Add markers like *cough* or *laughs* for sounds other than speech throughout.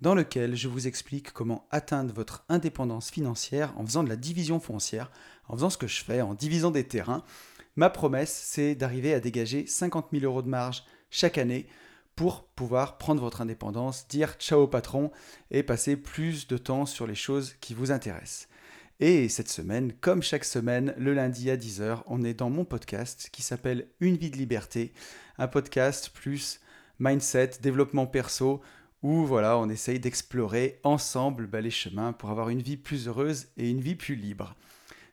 dans lequel je vous explique comment atteindre votre indépendance financière en faisant de la division foncière, en faisant ce que je fais, en divisant des terrains. Ma promesse, c'est d'arriver à dégager 50 000 euros de marge chaque année pour pouvoir prendre votre indépendance, dire ciao patron et passer plus de temps sur les choses qui vous intéressent. Et cette semaine, comme chaque semaine, le lundi à 10h, on est dans mon podcast qui s'appelle Une vie de liberté, un podcast plus mindset, développement perso, où voilà, on essaye d'explorer ensemble bah, les chemins pour avoir une vie plus heureuse et une vie plus libre.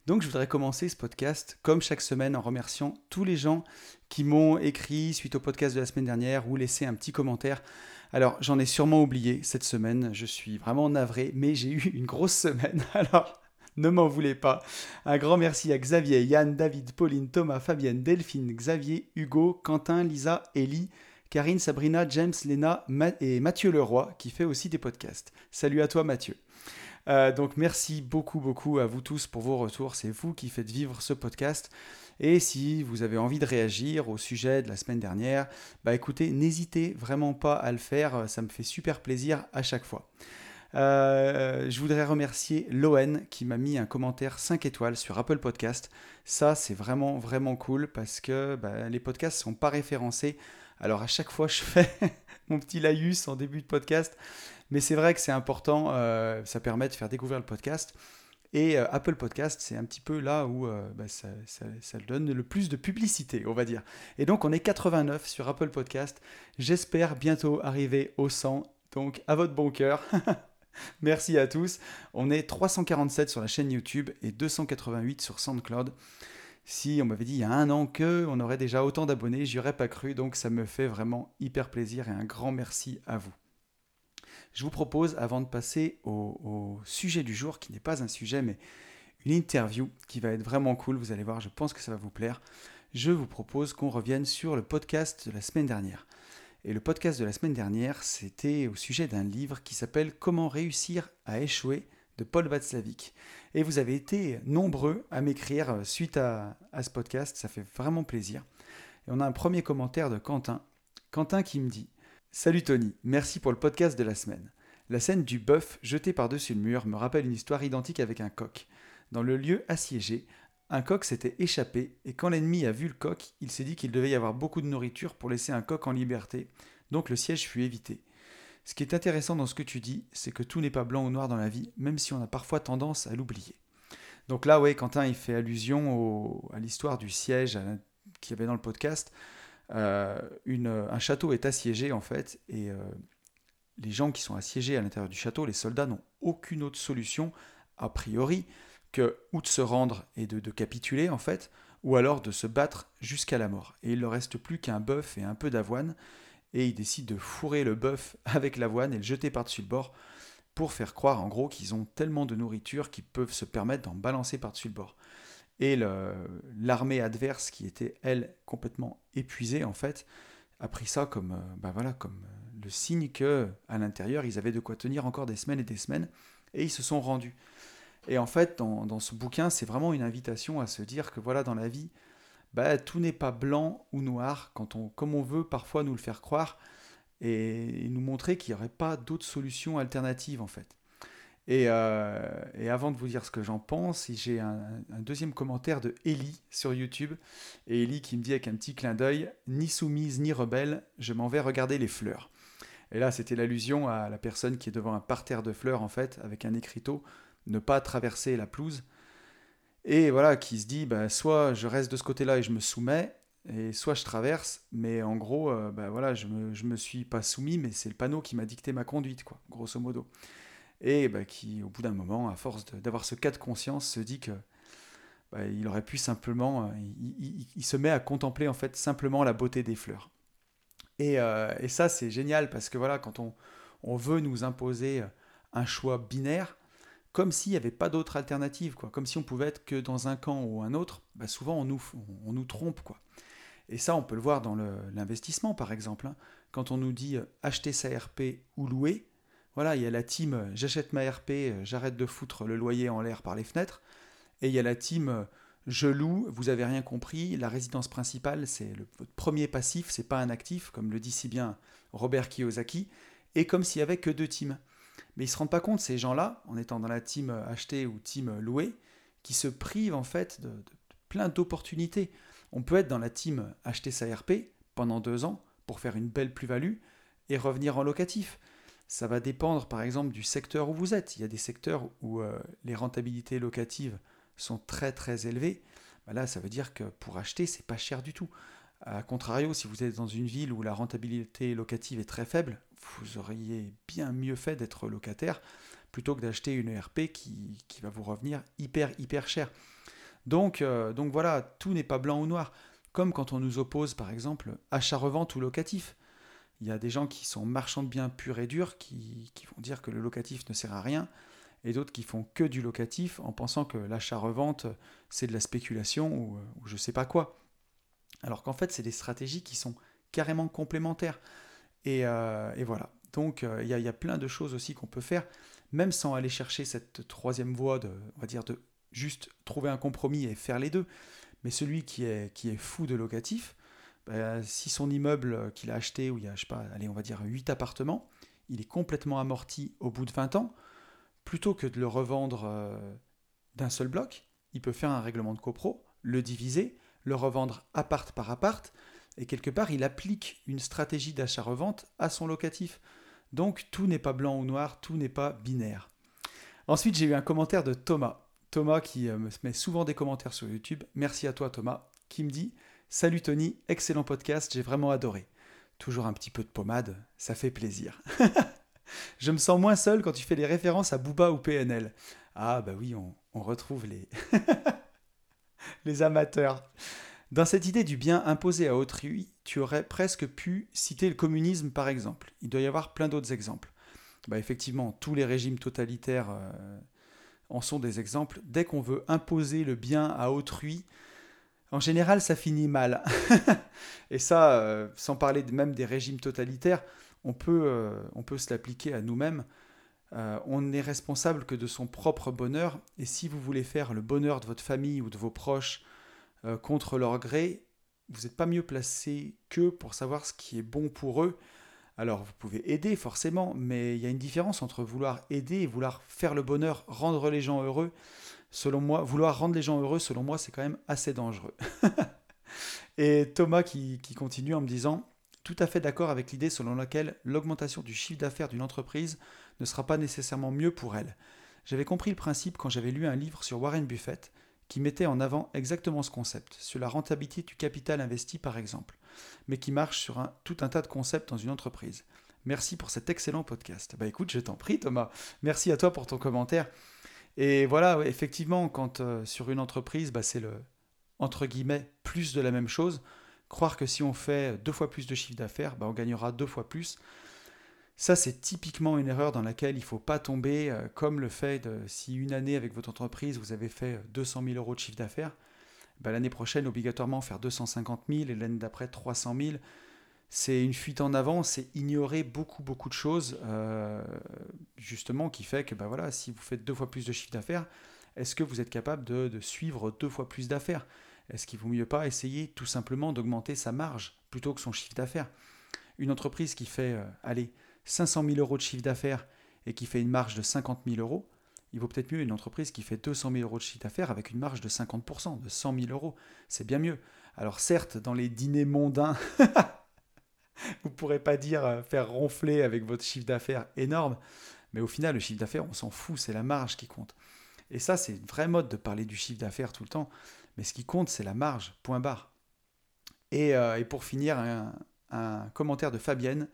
Donc je voudrais commencer ce podcast comme chaque semaine en remerciant tous les gens qui m'ont écrit suite au podcast de la semaine dernière ou laissé un petit commentaire. Alors j'en ai sûrement oublié cette semaine, je suis vraiment navré, mais j'ai eu une grosse semaine. *laughs* Alors ne m'en voulez pas. Un grand merci à Xavier, Yann, David, Pauline, Thomas, Fabienne, Delphine, Xavier, Hugo, Quentin, Lisa, Ellie, Karine, Sabrina, James, Léna et Mathieu Leroy qui fait aussi des podcasts. Salut à toi Mathieu. Euh, donc merci beaucoup beaucoup à vous tous pour vos retours. C'est vous qui faites vivre ce podcast. Et si vous avez envie de réagir au sujet de la semaine dernière, bah écoutez, n'hésitez vraiment pas à le faire. Ça me fait super plaisir à chaque fois. Euh, je voudrais remercier Loen qui m'a mis un commentaire 5 étoiles sur Apple Podcast. Ça, c'est vraiment, vraiment cool parce que bah, les podcasts ne sont pas référencés alors à chaque fois, je fais *laughs* mon petit laïus en début de podcast, mais c'est vrai que c'est important, euh, ça permet de faire découvrir le podcast. Et euh, Apple Podcast, c'est un petit peu là où euh, bah, ça, ça, donne le plus de publicité, on va dire. Et donc, on est 89 sur Apple Podcast. J'espère bientôt arriver au 100. Donc, à votre bon cœur. *laughs* Merci à tous. On est 347 sur la chaîne YouTube et 288 sur SoundCloud. Si on m'avait dit il y a un an que on aurait déjà autant d'abonnés, j'y aurais pas cru, donc ça me fait vraiment hyper plaisir et un grand merci à vous. Je vous propose, avant de passer au, sujet du jour, qui n'est pas un sujet, mais une interview qui va être vraiment cool, vous allez voir, je pense que ça va vous plaire, je vous propose qu'on revienne sur le podcast de la semaine dernière. Et le podcast de la semaine dernière, c'était au sujet d'un livre qui s'appelle Comment réussir à échouer de Paul Václavic. Et vous avez été nombreux à m'écrire euh, suite à, ce podcast, ça fait vraiment plaisir. Et on a un premier commentaire de Quentin. Quentin qui me dit Salut Tony, merci pour le podcast de la semaine. La scène du bœuf jeté par-dessus le mur me rappelle une histoire identique avec un coq. Dans le lieu assiégé, un coq s'était échappé et quand l'ennemi a vu le coq, il s'est dit qu'il devait y avoir beaucoup de nourriture pour laisser un coq en liberté, donc le siège fut évité. Ce qui est intéressant dans ce que tu dis, c'est que tout n'est pas blanc ou noir dans la vie, même si on a parfois tendance à l'oublier. Donc là, oui, Quentin, il fait allusion à l'histoire du siège qu'il y avait dans le podcast. Euh, un château est assiégé, en fait, et euh, les gens qui sont assiégés à l'intérieur du château, les soldats, n'ont aucune autre solution, a priori, que ou de se rendre et de, de capituler, en fait, ou alors de se battre jusqu'à la mort. Et il ne leur reste plus qu'un bœuf et un peu d'avoine, et ils décident de fourrer le bœuf avec l'avoine et le jeter par-dessus le bord pour faire croire en gros qu'ils ont tellement de nourriture qu'ils peuvent se permettre d'en balancer par-dessus le bord. Et l'armée adverse, qui était elle complètement épuisée en fait, a pris ça comme, bah voilà, comme euh, le signe que à l'intérieur ils avaient de quoi tenir encore des semaines et des semaines, et ils se sont rendus. Et en fait, dans, dans ce bouquin, c'est vraiment une invitation à se dire que voilà, dans la vie, bah, tout n'est pas blanc ou noir, quand on, comme on veut parfois nous le faire croire, et, nous montrer qu'il n'y aurait pas d'autres solutions alternatives en fait. Et, euh, avant de vous dire ce que j'en pense, j'ai un, deuxième commentaire de Ellie sur YouTube. Et Ellie qui me dit avec un petit clin d'œil Ni soumise ni rebelle, je m'en vais regarder les fleurs. Et là, c'était l'allusion à la personne qui est devant un parterre de fleurs, en fait, avec un écriteau Ne pas traverser la pelouse et voilà, qui se dit, bah, soit je reste de ce côté-là et je me soumets, et soit je traverse, mais en gros, euh, bah, voilà, je me, me suis pas soumis, mais c'est le panneau qui m'a dicté ma conduite, quoi, grosso modo. Et bah, qui, au bout d'un moment, à force d'avoir ce cas de conscience, se dit que bah, il aurait pu simplement, euh, il, se met à contempler en fait simplement la beauté des fleurs. Et, euh, et ça, c'est génial parce que voilà, quand on, on veut nous imposer un choix binaire, comme s'il n'y avait pas d'autre alternative, quoi. Comme si on pouvait être que dans un camp ou un autre. Bah, souvent, on nous, on, nous trompe, quoi. Et ça, on peut le voir dans l'investissement, par exemple. Hein. Quand on nous dit euh, acheter sa RP ou louer, voilà, il y a la team euh, j'achète ma RP, euh, j'arrête de foutre le loyer en l'air par les fenêtres. Et il y a la team je loue, vous avez rien compris, la résidence principale, c'est votre premier passif, c'est pas un actif, comme le dit si bien Robert Kiyosaki, et comme s'il y avait que deux teams. Mais ils se rendent pas compte, ces gens-là, en étant dans la team acheter ou team louer, qui se privent en fait de, plein d'opportunités. On peut être dans la team acheter sa RP pendant deux ans pour faire une belle plus-value et revenir en locatif. Ça va dépendre par exemple du secteur où vous êtes. Il y a des secteurs où euh, les rentabilités locatives sont très très élevées, bah là ça veut dire que pour acheter c'est pas cher du tout. A contrario, si vous êtes dans une ville où la rentabilité locative est très faible, vous auriez bien mieux fait d'être locataire plutôt que d'acheter une ERP qui, va vous revenir hyper hyper cher. Donc, euh, donc voilà, tout n'est pas blanc ou noir. Comme quand on nous oppose par exemple achat-revente ou locatif. Il y a des gens qui sont marchands de biens purs et durs qui, qui vont dire que le locatif ne sert à rien et d'autres qui font que du locatif en pensant que l'achat-revente, c'est de la spéculation ou, euh, ou je sais pas quoi. Alors qu'en fait, c'est des stratégies qui sont carrément complémentaires. Et, euh, voilà. Donc, euh, il y, a plein de choses aussi qu'on peut faire, même sans aller chercher cette troisième voie de, on va dire, de juste trouver un compromis et faire les deux. Mais celui qui est, qui est fou de locatif, bah, si son immeuble qu'il a acheté, où il y a, je sais pas, allez, on va dire 8 appartements, il est complètement amorti au bout de 20 ans, plutôt que de le revendre euh, d'un seul bloc, il peut faire un règlement de copro, le diviser, le revendre appart par appart, et quelque part il applique une stratégie d'achat-revente à son locatif. Donc tout n'est pas blanc ou noir, tout n'est pas binaire. Ensuite j'ai eu un commentaire de Thomas. Thomas qui euh, me met souvent des commentaires sur YouTube. Merci à toi Thomas, qui me dit Salut Tony, excellent podcast, j'ai vraiment adoré. Toujours un petit peu de pommade, ça fait plaisir. *laughs* Je me sens moins seul quand tu fais des références à Booba ou PNL. Ah bah oui, on, retrouve les... *laughs* les amateurs. Dans cette idée du bien imposé à autrui, tu aurais presque pu citer le communisme par exemple. Il doit y avoir plein d'autres exemples. Bah effectivement, tous les régimes totalitaires euh, en sont des exemples. Dès qu'on veut imposer le bien à autrui, en général, ça finit mal. *laughs* Et ça, euh, sans parler même des régimes totalitaires, on peut, euh, se l'appliquer à nous-mêmes. On n'est responsable que de son propre bonheur, et si vous voulez faire le bonheur de votre famille ou de vos proches euh, contre leur gré, vous n'êtes pas mieux placé qu'eux pour savoir ce qui est bon pour eux. Alors vous pouvez aider forcément, mais il y a une différence entre vouloir aider et vouloir faire le bonheur, rendre les gens heureux. Selon moi, vouloir rendre les gens heureux, selon moi, c'est quand même assez dangereux. *laughs* et Thomas qui continue en me disant, tout à fait d'accord avec l'idée selon laquelle l'augmentation du chiffre d'affaires d'une entreprise ne sera pas nécessairement mieux pour elle. J'avais compris le principe quand j'avais lu un livre sur Warren Buffett qui mettait en avant exactement ce concept, sur la rentabilité du capital investi par exemple, mais qui marche sur tout un tas de concepts dans une entreprise. Merci pour cet excellent podcast. Bah écoute, je t'en prie Thomas. Merci à toi pour ton commentaire. Et voilà, effectivement, quand euh, sur une entreprise, bah, c'est le entre guillemets plus de la même chose, croire que si on fait deux fois plus de chiffre d'affaires, bah, on gagnera deux fois plus. Ça, c'est typiquement une erreur dans laquelle il ne faut pas tomber, euh, comme le fait de si une année avec votre entreprise, vous avez fait 200 000 euros de chiffre d'affaires, bah, l'année prochaine, obligatoirement faire 250 000 et l'année d'après 300 000. C'est une fuite en avant, c'est ignorer beaucoup, beaucoup de choses, euh, justement, qui fait que bah, voilà, si vous faites deux fois plus de chiffre d'affaires, est-ce que vous êtes capable de suivre deux fois plus d'affaires? Est-ce qu'il vaut mieux pas essayer tout simplement d'augmenter sa marge plutôt que son chiffre d'affaires? Une entreprise qui fait, euh, allez, 500 000 euros de chiffre d'affaires et qui fait une marge de 50 000 euros, il vaut peut-être mieux une entreprise qui fait 200 000 euros de chiffre d'affaires avec une marge de 50%, de 100 000 euros. C'est bien mieux. Alors certes, dans les dîners mondains, *laughs* vous ne pourrez pas dire euh, faire ronfler avec votre chiffre d'affaires énorme, mais au final, le chiffre d'affaires, on s'en fout, c'est la marge qui compte. Et ça, c'est une vraie mode de parler du chiffre d'affaires tout le temps. Mais ce qui compte, c'est la marge, point barre. Et, euh, pour finir, un, commentaire de Fabienne.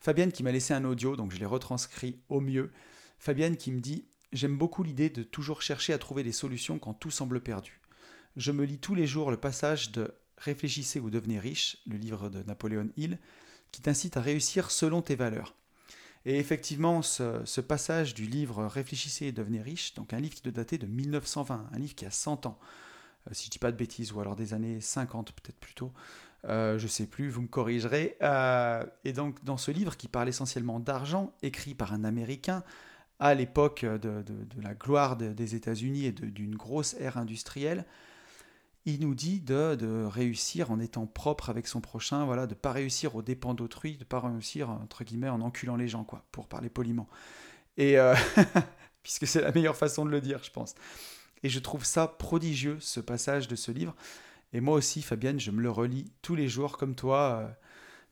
Fabienne qui m'a laissé un audio, donc je l'ai retranscrit au mieux. Fabienne qui me dit J'aime beaucoup l'idée de toujours chercher à trouver des solutions quand tout semble perdu. Je me lis tous les jours le passage de Réfléchissez ou devenez riche, le livre de Napoléon Hill, qui t'incite à réussir selon tes valeurs. Et effectivement, ce, passage du livre Réfléchissez et devenez riche, donc un livre qui doit dater de 1920, un livre qui a 100 ans, euh, si je ne dis pas de bêtises, ou alors des années 50 peut-être plutôt, euh, je ne sais plus, vous me corrigerez. Euh, et donc dans ce livre qui parle essentiellement d'argent, écrit par un Américain, à l'époque de, la gloire des États-Unis et d'une grosse ère industrielle, il nous dit de, réussir en étant propre avec son prochain, voilà, de pas réussir aux dépens d'autrui, de pas réussir entre guillemets en enculant les gens, quoi, pour parler poliment. Et euh, *laughs* puisque c'est la meilleure façon de le dire, je pense. Et je trouve ça prodigieux ce passage de ce livre. Et moi aussi, Fabienne, je me le relis tous les jours comme toi, euh,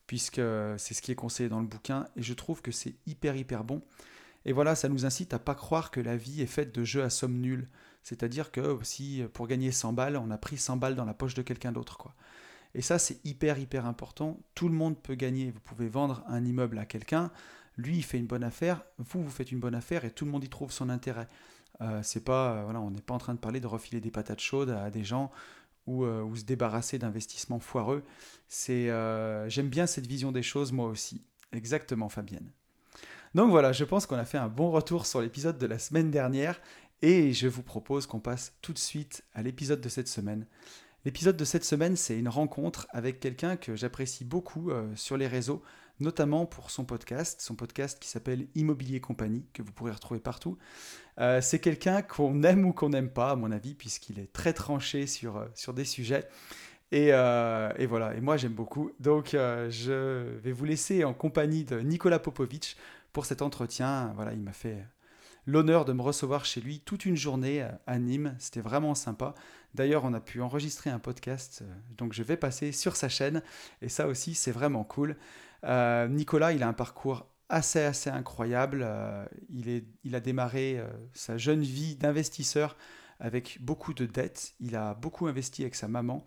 puisque c'est ce qui est conseillé dans le bouquin. Et je trouve que c'est hyper hyper bon. Et voilà, ça nous incite à pas croire que la vie est faite de jeux à somme nulle. C'est-à-dire que si pour gagner 100 balles, on a pris 100 balles dans la poche de quelqu'un d'autre. quoi. Et ça, c'est hyper, hyper important. Tout le monde peut gagner. Vous pouvez vendre un immeuble à quelqu'un. Lui, il fait une bonne affaire. Vous, vous faites une bonne affaire et tout le monde y trouve son intérêt. Euh, c'est pas, euh, voilà, on n'est pas en train de parler de refiler des patates chaudes à des gens ou, euh, se débarrasser d'investissements foireux. C'est, j'aime bien cette vision des choses, moi aussi. Exactement, Fabienne. Donc voilà, je pense qu'on a fait un bon retour sur l'épisode de la semaine dernière et je vous propose qu'on passe tout de suite à l'épisode de cette semaine. L'épisode de cette semaine, c'est une rencontre avec quelqu'un que j'apprécie beaucoup euh, sur les réseaux, notamment pour son podcast, son podcast qui s'appelle Immobilier Compagnie, que vous pourrez retrouver partout. Euh, c'est quelqu'un qu'on aime ou qu'on n'aime pas, à mon avis, puisqu'il est très tranché sur, euh, sur des sujets. Et, et, voilà, et moi j'aime beaucoup. Donc je vais vous laisser en compagnie de Nicolas Popovic pour cet entretien. Voilà, il m'a fait l'honneur de me recevoir chez lui toute une journée euh, à Nîmes. C'était vraiment sympa. D'ailleurs, on a pu enregistrer un podcast, euh, donc je vais passer sur sa chaîne. Et ça aussi, c'est vraiment cool. Euh, Nicolas, il a un parcours assez, assez incroyable. il, est, il a démarré sa jeune vie d'investisseur avec beaucoup de dettes. Il a beaucoup investi avec sa maman.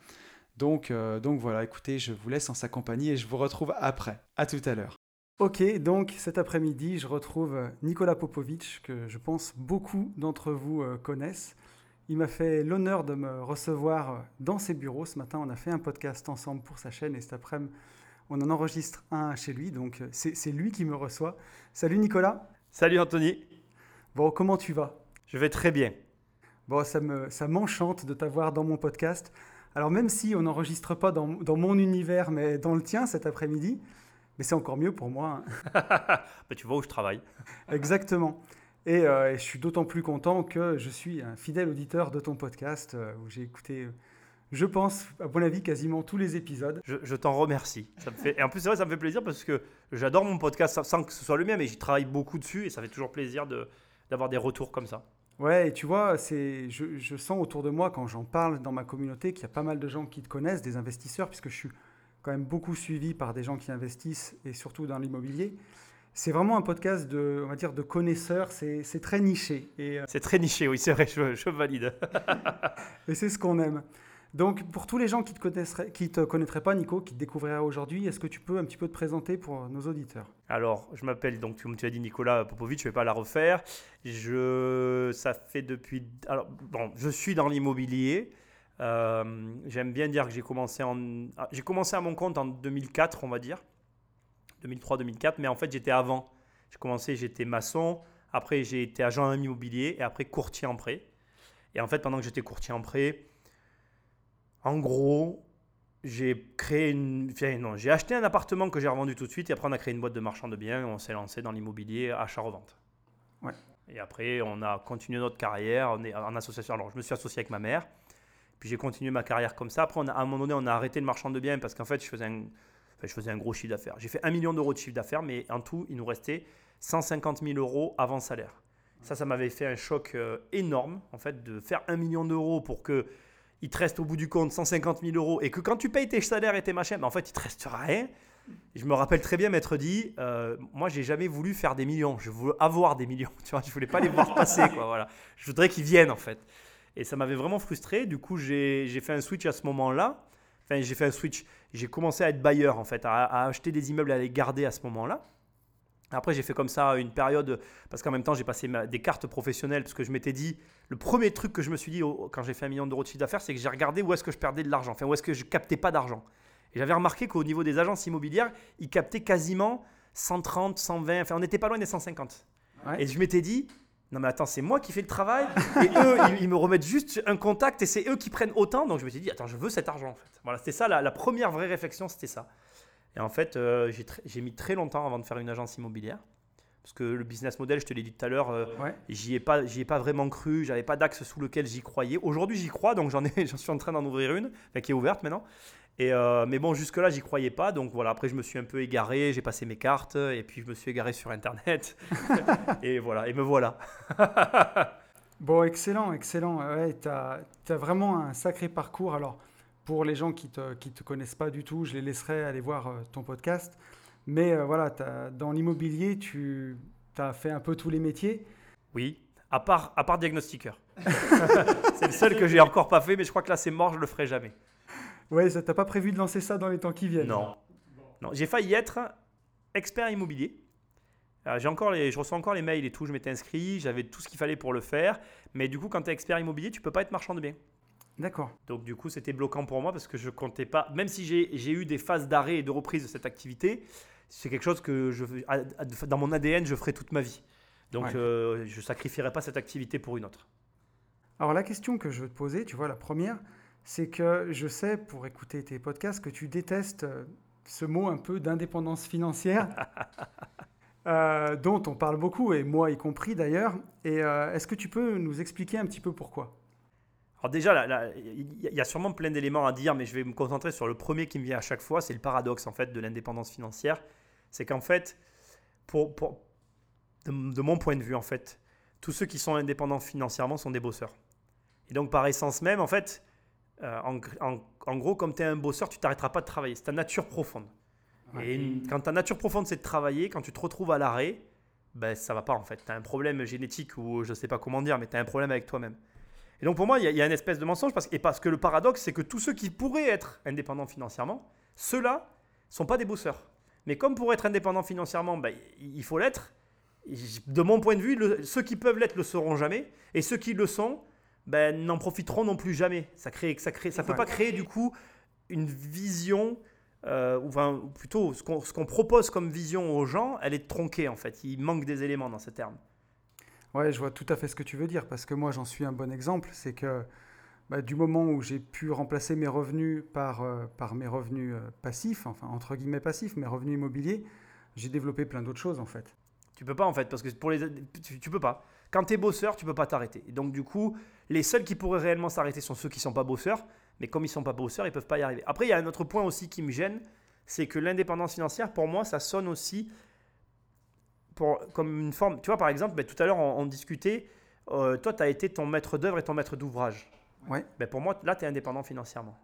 Donc, donc voilà, écoutez, je vous laisse en sa compagnie et je vous retrouve après. À tout à l'heure. Ok, donc cet après-midi, je retrouve Nicolas Popovic, que je pense beaucoup d'entre vous euh, connaissent. Il m'a fait l'honneur de me recevoir euh, dans ses bureaux. Ce matin, on a fait un podcast ensemble pour sa chaîne et cet après-midi, on en enregistre un chez lui. Donc euh, c'est lui qui me reçoit. Salut Nicolas. Salut Anthony. Bon, comment tu vas? Je vais très bien. Bon, ça m'enchante ça de t'avoir dans mon podcast. Alors même si on n'enregistre pas dans, dans mon univers, mais dans le tien cet après-midi, mais c'est encore mieux pour moi. *laughs* bah, tu vois où je travaille. Exactement. Euh, et, je suis d'autant plus content que je suis un fidèle auditeur de ton podcast euh, où j'ai écouté, je pense, à mon avis, quasiment tous les épisodes. Je, t'en remercie. Ça me fait... Et en plus, c'est vrai, ça me fait plaisir parce que j'adore mon podcast sans que ce soit le mien, mais j'y travaille beaucoup dessus et ça fait toujours plaisir de, d'avoir des retours comme ça. Ouais, et tu vois, c'est, je, je sens autour de moi, quand j'en parle dans ma communauté, qu'il y a pas mal de gens qui te connaissent, des investisseurs, puisque je suis quand même beaucoup suivi par des gens qui investissent et surtout dans l'immobilier. C'est vraiment un podcast de, on va dire, de connaisseurs, c'est très niché. Euh, c'est très niché, oui, c'est vrai, je, valide. *laughs* et c'est ce qu'on aime. Donc, pour tous les gens qui ne qui te connaîtraient pas, Nico, qui te découvriraient aujourd'hui, est-ce que tu peux un petit peu te présenter pour nos auditeurs? Alors, je m'appelle, donc, comme tu as dit, Nicolas Popovic, je ne vais pas la refaire. Je, ça fait depuis. Alors, bon, je suis dans l'immobilier. Euh, j'aime bien dire que j'ai commencé, en, ah, j'ai commencé à mon compte en 2004, on va dire. 2003-2004, mais en fait j'étais avant. J'ai commencé, j'étais maçon, après j'ai été agent immobilier et après courtier en prêt. Et en fait, pendant que j'étais courtier en prêt, en gros, j'ai créé une. non, j'ai acheté un appartement que j'ai revendu tout de suite et après on a créé une boîte de marchand de biens et on s'est lancé dans l'immobilier achat-revente. Ouais. Et après, on a continué notre carrière on est en association. Alors, je me suis associé avec ma mère. Puis j'ai continué ma carrière comme ça. Après, on a, à un moment donné, on a arrêté le marchand de biens parce qu'en fait, je faisais un, je faisais un gros chiffre d'affaires. J'ai fait un million d'euros de chiffre d'affaires, mais en tout, il nous restait 150 000 euros avant salaire. Ça, ça m'avait fait un choc euh, énorme, en fait, de faire un million d'euros pour que il te reste au bout du compte 150 000 euros et que quand tu payes tes salaires et tes machins, ben, en fait, il te reste rien. je me rappelle très bien m'être dit, euh, moi, j'ai jamais voulu faire des millions. Je voulais avoir des millions. *laughs* Tu vois, je voulais pas les voir passer. Quoi, voilà. Je voudrais qu'ils viennent, en fait. Et ça m'avait vraiment frustré. Du coup, j'ai fait un switch à ce moment-là. Enfin, j'ai fait un switch. J'ai commencé à être bailleur, en fait, à, acheter des immeubles, à les garder à ce moment-là. Après, j'ai fait comme ça une période, parce qu'en même temps, j'ai passé des cartes professionnelles, parce que je m'étais dit, le premier truc que je me suis dit quand j'ai fait un million d'euros de chiffre d'affaires, c'est que j'ai regardé où est-ce que je perdais de l'argent, enfin, où est-ce que je captais pas d'argent. Et j'avais remarqué qu'au niveau des agences immobilières, ils captaient quasiment 130, 120, enfin on n'était pas loin des 150. Ouais. Et je m'étais dit, non mais attends, c'est moi qui fais le travail, et eux, *laughs* ils, ils me remettent juste un contact, et c'est eux qui prennent autant, donc je me suis dit, attends, je veux cet argent en fait. Voilà, c'était ça, la, la première vraie réflexion, c'était ça. Et en fait, euh, j'ai mis très longtemps avant de faire une agence immobilière, parce que le business model, je te l'ai dit tout à l'heure, euh, Ouais. j'y ai pas, j'y ai pas vraiment cru, j'avais pas d'axe sous lequel j'y croyais. Aujourd'hui, j'y crois, donc j'en *laughs* suis en train d'en ouvrir une, qui est ouverte maintenant. Et euh, mais bon, jusque-là, j'y croyais pas. Donc voilà, après, je me suis un peu égaré, j'ai passé mes cartes, et puis je me suis égaré sur Internet. *laughs* et voilà, et me voilà. Bon, excellent, excellent. Ouais, tu as, vraiment un sacré parcours. Alors, pour les gens qui ne te, qui te connaissent pas du tout, je les laisserai aller voir euh, ton podcast. Mais euh, voilà, dans l'immobilier, tu as fait un peu tous les métiers. Oui, à part, à part diagnostiqueur. *laughs* c'est le seul que j'ai encore pas fait, mais je crois que là, c'est mort, je le ferai jamais. Ouais, ça t'as pas prévu de lancer ça dans les temps qui viennent Non. Non, j'ai failli être expert immobilier. Euh, j'ai encore les, je reçois encore les mails et tout, je m'étais inscrit, j'avais tout ce qu'il fallait pour le faire. Mais du coup, quand tu es expert immobilier, tu peux pas être marchand de biens. D'accord. Donc du coup, c'était bloquant pour moi parce que je comptais pas, même si j'ai j'ai eu des phases d'arrêt et de reprise de cette activité, c'est quelque chose que je, dans mon ADN, je ferai toute ma vie. Donc Ouais. euh, je sacrifierai pas cette activité pour une autre. Alors, la question que je veux te poser, tu vois, la première, c'est que je sais, pour écouter tes podcasts, que tu détestes euh, ce mot un peu d'indépendance financière. *laughs* euh, dont on parle beaucoup, et moi y compris d'ailleurs. Et euh, est-ce que tu peux nous expliquer un petit peu pourquoi? Alors déjà, il y a sûrement plein d'éléments à dire, mais je vais me concentrer sur le premier qui me vient à chaque fois, c'est le paradoxe en fait de l'indépendance financière. C'est qu'en fait, pour, pour- de, de mon point de vue en fait, tous ceux qui sont indépendants financièrement sont des bosseurs. Et donc par essence même, en fait, euh, en, en- en gros, comme tu es un bosseur, tu t'arrêteras pas de travailler. C'est ta nature profonde. Ouais. Et une- quand ta nature profonde c'est de travailler, quand tu te retrouves à l'arrêt, ben ça va pas en fait. Tu as un problème génétique ou je sais pas comment dire, mais tu as un problème avec toi-même. Et donc pour moi, il y, a- il y a une espèce de mensonge parce, et parce que le paradoxe, c'est que tous ceux qui pourraient être indépendants financièrement, ceux-là sont pas des bosseurs. Mais comme pour être indépendant financièrement, ben, il faut l'être. De mon point de vue, le- ceux qui peuvent l'être le seront jamais, et ceux qui le sont, ben, n'en profiteront non plus jamais. Ça crée, ça crée, ça peut Ouais. pas créer du coup une vision, euh, ou enfin, plutôt ce qu'on ce qu'on propose comme vision aux gens, elle est tronquée en fait. Il manque des éléments dans ces termes. Ouais, je vois tout à fait ce que tu veux dire, parce que moi j'en suis un bon exemple. C'est que bah, du moment où j'ai pu remplacer mes revenus par, euh, par mes revenus euh, passifs, enfin entre guillemets passifs, mes revenus immobiliers, j'ai développé plein d'autres choses en fait. Tu peux pas en fait, parce que pour les, tu, tu peux pas. Quand tu es bosseur, tu peux pas t'arrêter. Et donc du coup, les seuls qui pourraient réellement s'arrêter sont ceux qui sont pas bosseurs. Mais comme ils sont pas bosseurs, ils peuvent pas y arriver. Après, il y a un autre point aussi qui me gêne, c'est que l'indépendance financière, pour moi, ça sonne aussi pour, comme une forme. Tu vois, par exemple, ben, tout à l'heure, on, on discutait. euh, toi, tu as été ton maître d'œuvre et ton maître d'ouvrage. Ouais. Ben, pour moi, là, tu es indépendant financièrement.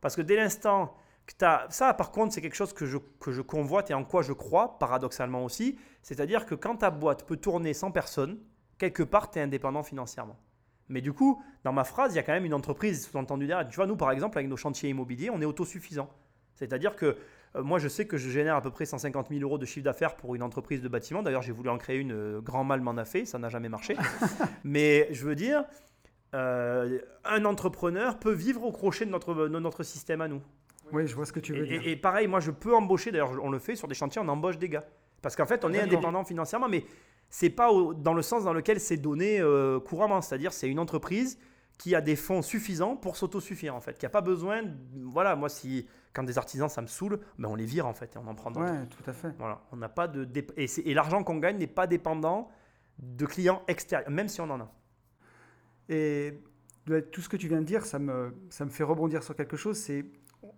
Parce que dès l'instant que tu as. Ça, par contre, c'est quelque chose que je, que je convoite et en quoi je crois, paradoxalement aussi. C'est-à-dire que quand ta boîte peut tourner sans personne, quelque part, tu es indépendant financièrement. Mais du coup, dans ma phrase, il y a quand même une entreprise sous-entendue derrière. Tu vois, nous, par exemple, avec nos chantiers immobiliers, on est autosuffisant. C'est-à-dire que moi, je sais que je génère à peu près 150 000 euros de chiffre d'affaires pour une entreprise de bâtiment. D'ailleurs, j'ai voulu en créer une, euh, grand mal m'en a fait, ça n'a jamais marché. *laughs* Mais je veux dire, euh, un entrepreneur peut vivre au crochet de notre, de notre système à nous. Oui, je vois ce que tu veux Et, dire. et- et pareil, moi, je peux embaucher, d'ailleurs, on le fait sur des chantiers, on embauche des gars. Parce qu'en fait, on est indépendant financièrement, mais c'est pas au- dans le sens dans lequel c'est donné euh, couramment. C'est-à-dire, c'est une entreprise qui a des fonds suffisants pour s'autosuffire, en fait. Qui n'a pas besoin. Voilà, moi, si quand des artisans, ça me saoule, ben, on les vire, en fait, et on en prend d'autres. Ouais, tout à fait. Voilà, on n'a pas de. Et, l'argent qu'on gagne n'est pas dépendant de clients extérieurs, même si on en a. Et tout ce que tu viens de dire, ça me, ça me fait rebondir sur quelque chose. C'est,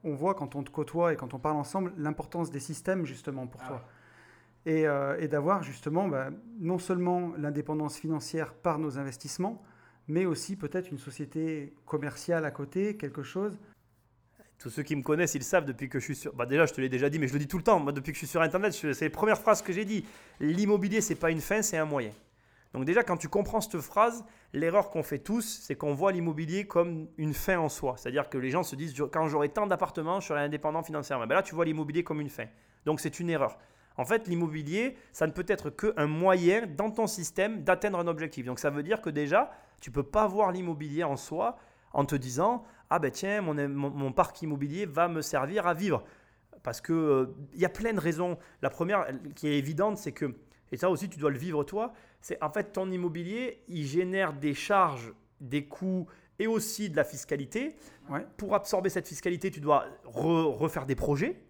on voit quand on te côtoie et quand on parle ensemble l'importance des systèmes justement pour toi. Et, euh, et d'avoir justement bah, non seulement l'indépendance financière par nos investissements, mais aussi peut-être une société commerciale à côté, quelque chose. Tous ceux qui me connaissent, ils savent depuis que je suis sur. Bah déjà, je te l'ai déjà dit, mais je le dis tout le temps. Moi, depuis que je suis sur Internet, c'est les premières phrases que j'ai dit. L'immobilier, c'est pas une fin, c'est un moyen. Donc déjà, quand tu comprends cette phrase, l'erreur qu'on fait tous, c'est qu'on voit l'immobilier comme une fin en soi. C'est-à-dire que les gens se disent, quand j'aurai tant d'appartements, je serai indépendant financièrement. Ben là, tu vois l'immobilier comme une fin. Donc c'est une erreur. En fait, l'immobilier, ça ne peut être qu'un moyen dans ton système d'atteindre un objectif. Donc ça veut dire que déjà, tu peux pas voir l'immobilier en soi en te disant, ah ben tiens, mon, mon- mon parc immobilier va me servir à vivre. Parce que euh, y a plein de raisons. La première, qui est évidente, c'est que, et ça aussi tu dois le vivre toi, c'est en fait ton immobilier, il génère des charges, des coûts et aussi de la fiscalité. Ouais. Pour absorber cette fiscalité, tu dois re- refaire des projets.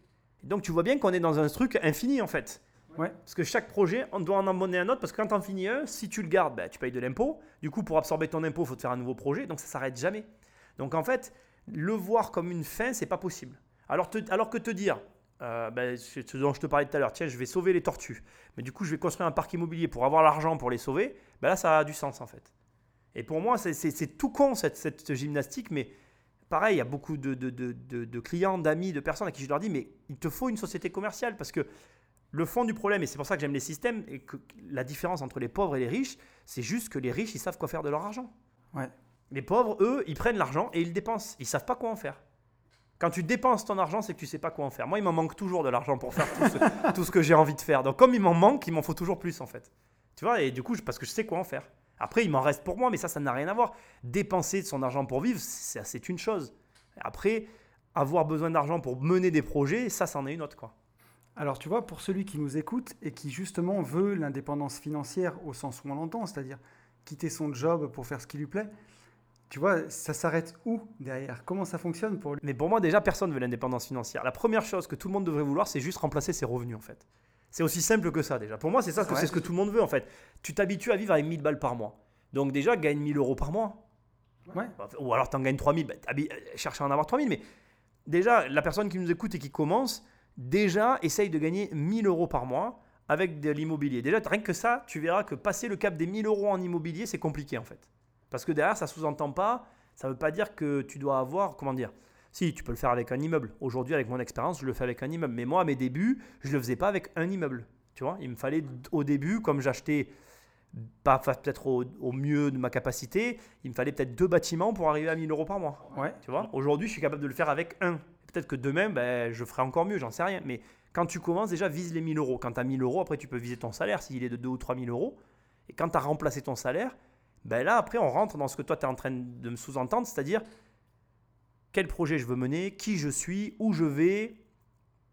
Donc tu vois bien qu'on est dans un truc infini en fait. Ouais. Parce que chaque projet, on doit en abonner un autre, parce que quand en finis un, si tu le gardes, ben, tu payes de l'impôt. Du coup, pour absorber ton impôt, il faut te faire un nouveau projet, donc ça s'arrête jamais. Donc en fait, le voir comme une fin, c'est pas possible. Alors, alors que te dire, euh, ben, ce dont je te parlais tout à l'heure, tiens, je vais sauver les tortues, mais du coup, je vais construire un parc immobilier pour avoir l'argent pour les sauver, ben là, ça a du sens en fait. Et pour moi, c'est- tout con cette, cette gymnastique, mais pareil, il y a beaucoup de- de clients, d'amis, de personnes à qui je leur dis, mais il te faut une société commerciale parce que le fond du problème, et c'est pour ça que j'aime les systèmes, et que la différence entre les pauvres et les riches, c'est juste que les riches, ils savent quoi faire de leur argent. Ouais. Les pauvres, eux, ils prennent l'argent et ils le dépensent. Ils savent pas quoi en faire. Quand tu dépenses ton argent, c'est que tu sais pas quoi en faire. Moi, il m'en manque toujours de l'argent pour faire tout ce, *laughs* tout ce que j'ai envie de faire. Donc, comme il m'en manque, il m'en faut toujours plus, en fait. Tu vois, et du coup, parce que je sais quoi en faire. Après, il m'en reste pour moi, mais ça, ça n'a rien à voir. Dépenser de son argent pour vivre, c'est c'est une chose. Après, avoir besoin d'argent pour mener des projets, ça, c'en est une autre, quoi. Alors, tu vois, pour celui qui nous écoute et qui justement veut l'indépendance financière au sens où on l'entend, c'est-à-dire quitter son job pour faire ce qui lui plaît, tu vois, ça s'arrête où derrière? Comment ça fonctionne pour lui? Mais pour moi, déjà, personne ne veut l'indépendance financière. La première chose que tout le monde devrait vouloir, c'est juste remplacer ses revenus, en fait. C'est aussi simple que ça, déjà. Pour moi, c'est ça, c'est ce que tout le monde veut, en fait. Tu t'habitues à vivre avec 1000 balles par mois. Donc, déjà, gagne 1000 euros par mois. Ouais. Ou alors, tu en gagnes 3000. Bah, euh, cherche à en avoir 3000. Mais déjà, la personne qui nous écoute et qui commence, déjà, essaye de gagner 1000 euros par mois avec de l'immobilier. Déjà, rien que ça, tu verras que passer le cap des 1000 euros en immobilier, c'est compliqué, en fait. Parce que derrière, ça sous-entend pas, ça veut pas dire que tu dois avoir, comment dire, si, tu peux le faire avec un immeuble. Aujourd'hui, avec mon expérience, je le fais avec un immeuble. Mais moi, à mes débuts, je le faisais pas avec un immeuble. Tu vois, il me fallait au début, comme j'achetais pas peut-être au, au mieux de ma capacité, il me fallait peut-être deux bâtiments pour arriver à 1000 euros par mois. Ouais. Tu vois, aujourd'hui, je suis capable de le faire avec un. Peut-être que demain, ben, je ferai encore mieux, j'en sais rien. Mais quand tu commences, déjà, vise les 1000 euros. Quand tu as 1000 euros, après, tu peux viser ton salaire s'il est de 2 ou 3 000 euros. Et quand tu as remplacé ton salaire, ben là, après, on rentre dans ce que toi, tu es en train de me sous-entendre, c'est-à-dire quel projet je veux mener, qui je suis, où je vais.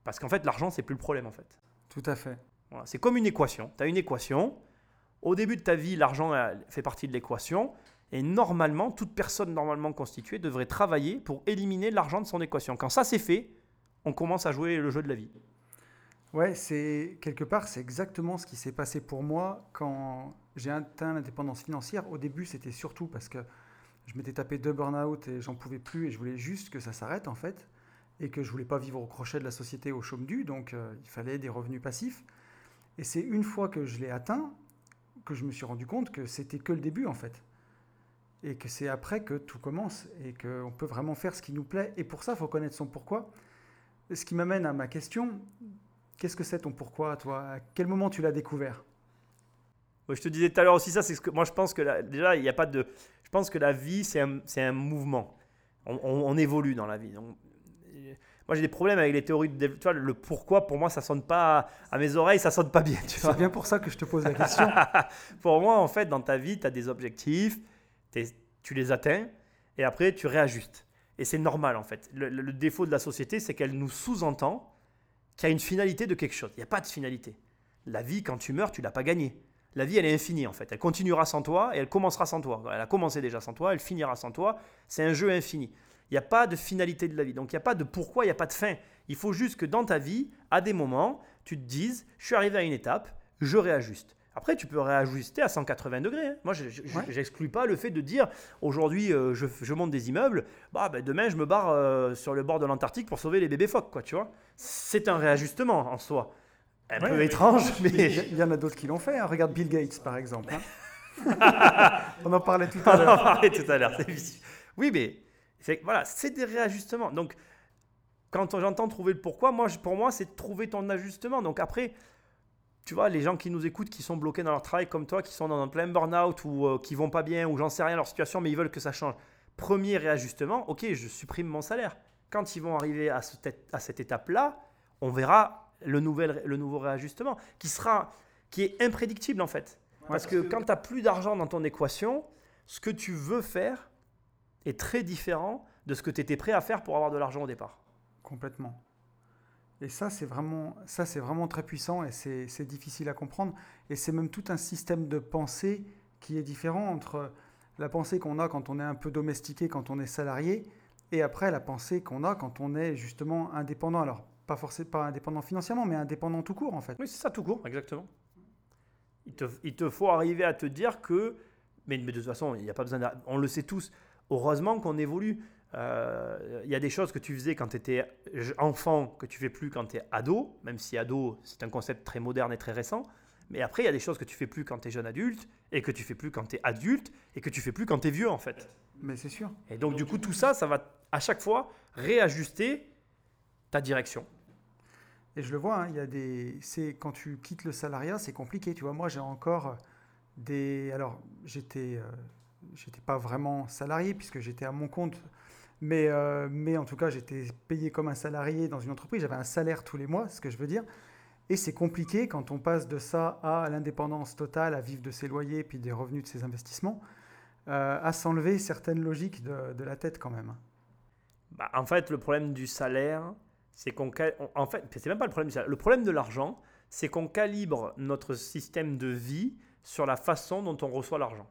Parce qu'en fait, l'argent, c'est plus le problème, en fait. Tout à fait. Voilà, c'est comme une équation. Tu as une équation. Au début de ta vie, l'argent fait partie de l'équation. Et normalement, toute personne normalement constituée devrait travailler pour éliminer l'argent de son équation. Quand ça c'est fait, on commence à jouer le jeu de la vie. Ouais, c'est quelque part, c'est exactement ce qui s'est passé pour moi quand j'ai atteint l'indépendance financière. Au début, c'était surtout parce que je m'étais tapé deux burn-out et j'en pouvais plus et je voulais juste que ça s'arrête en fait et que je voulais pas vivre au crochet de la société au chaume dû, donc euh, il fallait des revenus passifs. Et c'est une fois que je l'ai atteint que je me suis rendu compte que c'était que le début en fait. Et que c'est après que tout commence et qu'on peut vraiment faire ce qui nous plaît. Et pour ça, il faut connaître son pourquoi. Ce qui m'amène à ma question, Qu'est-ce que c'est ton pourquoi, toi? À quel moment tu l'as découvert? Je te disais tout à l'heure aussi ça, c'est ce que moi je pense que la- déjà il n'y a pas de, je pense que la vie c'est un, un mouvement. On, on- on évolue dans la vie. Donc, euh, moi j'ai des problèmes avec les théories de tu vois, le pourquoi pour moi ça sonne pas à mes oreilles, ça sonne pas bien. C'est bien pour ça que je te pose la question. *laughs* Pour moi, en fait, dans ta vie, tu as des objectifs, tu les atteins, et après, tu réajustes. Et c'est normal, en fait. Le, le- le défaut de la société, c'est qu'elle nous sous-entend qu'il y a une finalité de quelque chose. Il n'y a pas de finalité. La vie, quand tu meurs, tu l'as pas gagnée. La vie, elle est infinie, en fait. Elle continuera sans toi, et elle commencera sans toi. Elle a commencé déjà sans toi, elle finira sans toi. C'est un jeu infini. Il n'y a pas de finalité de la vie. Donc, il n'y a pas de pourquoi, il n'y a pas de fin. Il faut juste que dans ta vie, à des moments, tu te dises, je suis arrivé à une étape, je réajuste. Après, tu peux réajuster à 180 degrés. hein. Moi, je Ouais. n'exclus pas le fait de dire, aujourd'hui, euh, je, je monte des immeubles, bah, ben, demain, je me barre euh, sur le bord de l'Antarctique pour sauver les bébés phoques, quoi, tu vois. C'est un réajustement en soi. Un Ouais, peu mais- étrange, *laughs* mais... il y en a d'autres qui l'ont fait. hein. Regarde Bill Gates, par exemple. hein. *laughs* On en parlait tout à On en l'heure. parlait tout à l'heure. Oui, mais c'est, voilà, c'est des réajustements. Donc, quand j'entends trouver le pourquoi, moi, je- pour moi, c'est de trouver ton ajustement. Donc après, tu vois, les gens qui nous écoutent, qui sont bloqués dans leur travail comme toi, qui sont dans un plein burn-out ou euh, qui vont pas bien ou j'en sais rien leur situation, mais ils veulent que ça change. Premier réajustement, ok, je supprime mon salaire. Quand ils vont arriver à, ce à cette étape-là, on verra le, nouvel, le nouveau réajustement qui sera qui est imprédictible en fait. Parce que quand tu n'as plus d'argent dans ton équation, ce que tu veux faire est très différent de ce que tu étais prêt à faire pour avoir de l'argent au départ. Complètement. Et ça, c'est vraiment, vraiment très puissant et c'est difficile à comprendre. Et c'est même tout un système de pensée qui est différent entre la pensée qu'on a quand on est un peu domestiqué, quand on est salarié, et après la pensée qu'on a quand on est justement indépendant. Alors, pas forcément indépendant financièrement, mais indépendant tout court en fait. Oui, c'est ça tout court, exactement. Il te, il te faut arriver à te dire que, mais, de toute façon, il n'y a pas besoin, on le sait tous, heureusement qu'on évolue. Euh, Il y a des choses que tu faisais quand tu étais enfant que tu fais plus quand tu es ado, même si ado, c'est un concept très moderne et très récent. Mais après, il y a des choses que tu fais plus quand tu es jeune adulte, et que tu fais plus quand tu es adulte, et que tu fais plus quand tu es vieux en fait. Mais c'est sûr. Et donc, du coup, tout ça, ça va à chaque fois réajuster ta direction. Et je le vois, hein, il y a des. C'est quand tu quittes le salariat, c'est compliqué. Tu vois, moi, j'ai encore des. Alors, j'étais, euh, j'étais pas vraiment salarié puisque j'étais à mon compte, mais euh, mais en tout cas, j'étais payé comme un salarié dans une entreprise. J'avais un salaire tous les mois, ce que je veux dire. Et c'est compliqué quand on passe de ça à l'indépendance totale, à vivre de ses loyers puis des revenus de ses investissements, euh, à s'enlever certaines logiques de, de la tête quand même. Bah, en fait, le problème du salaire, c'est qu'on. En fait, c'est même pas le problème du salaire. Le problème de l'argent, c'est qu'on calibre notre système de vie sur la façon dont on reçoit l'argent.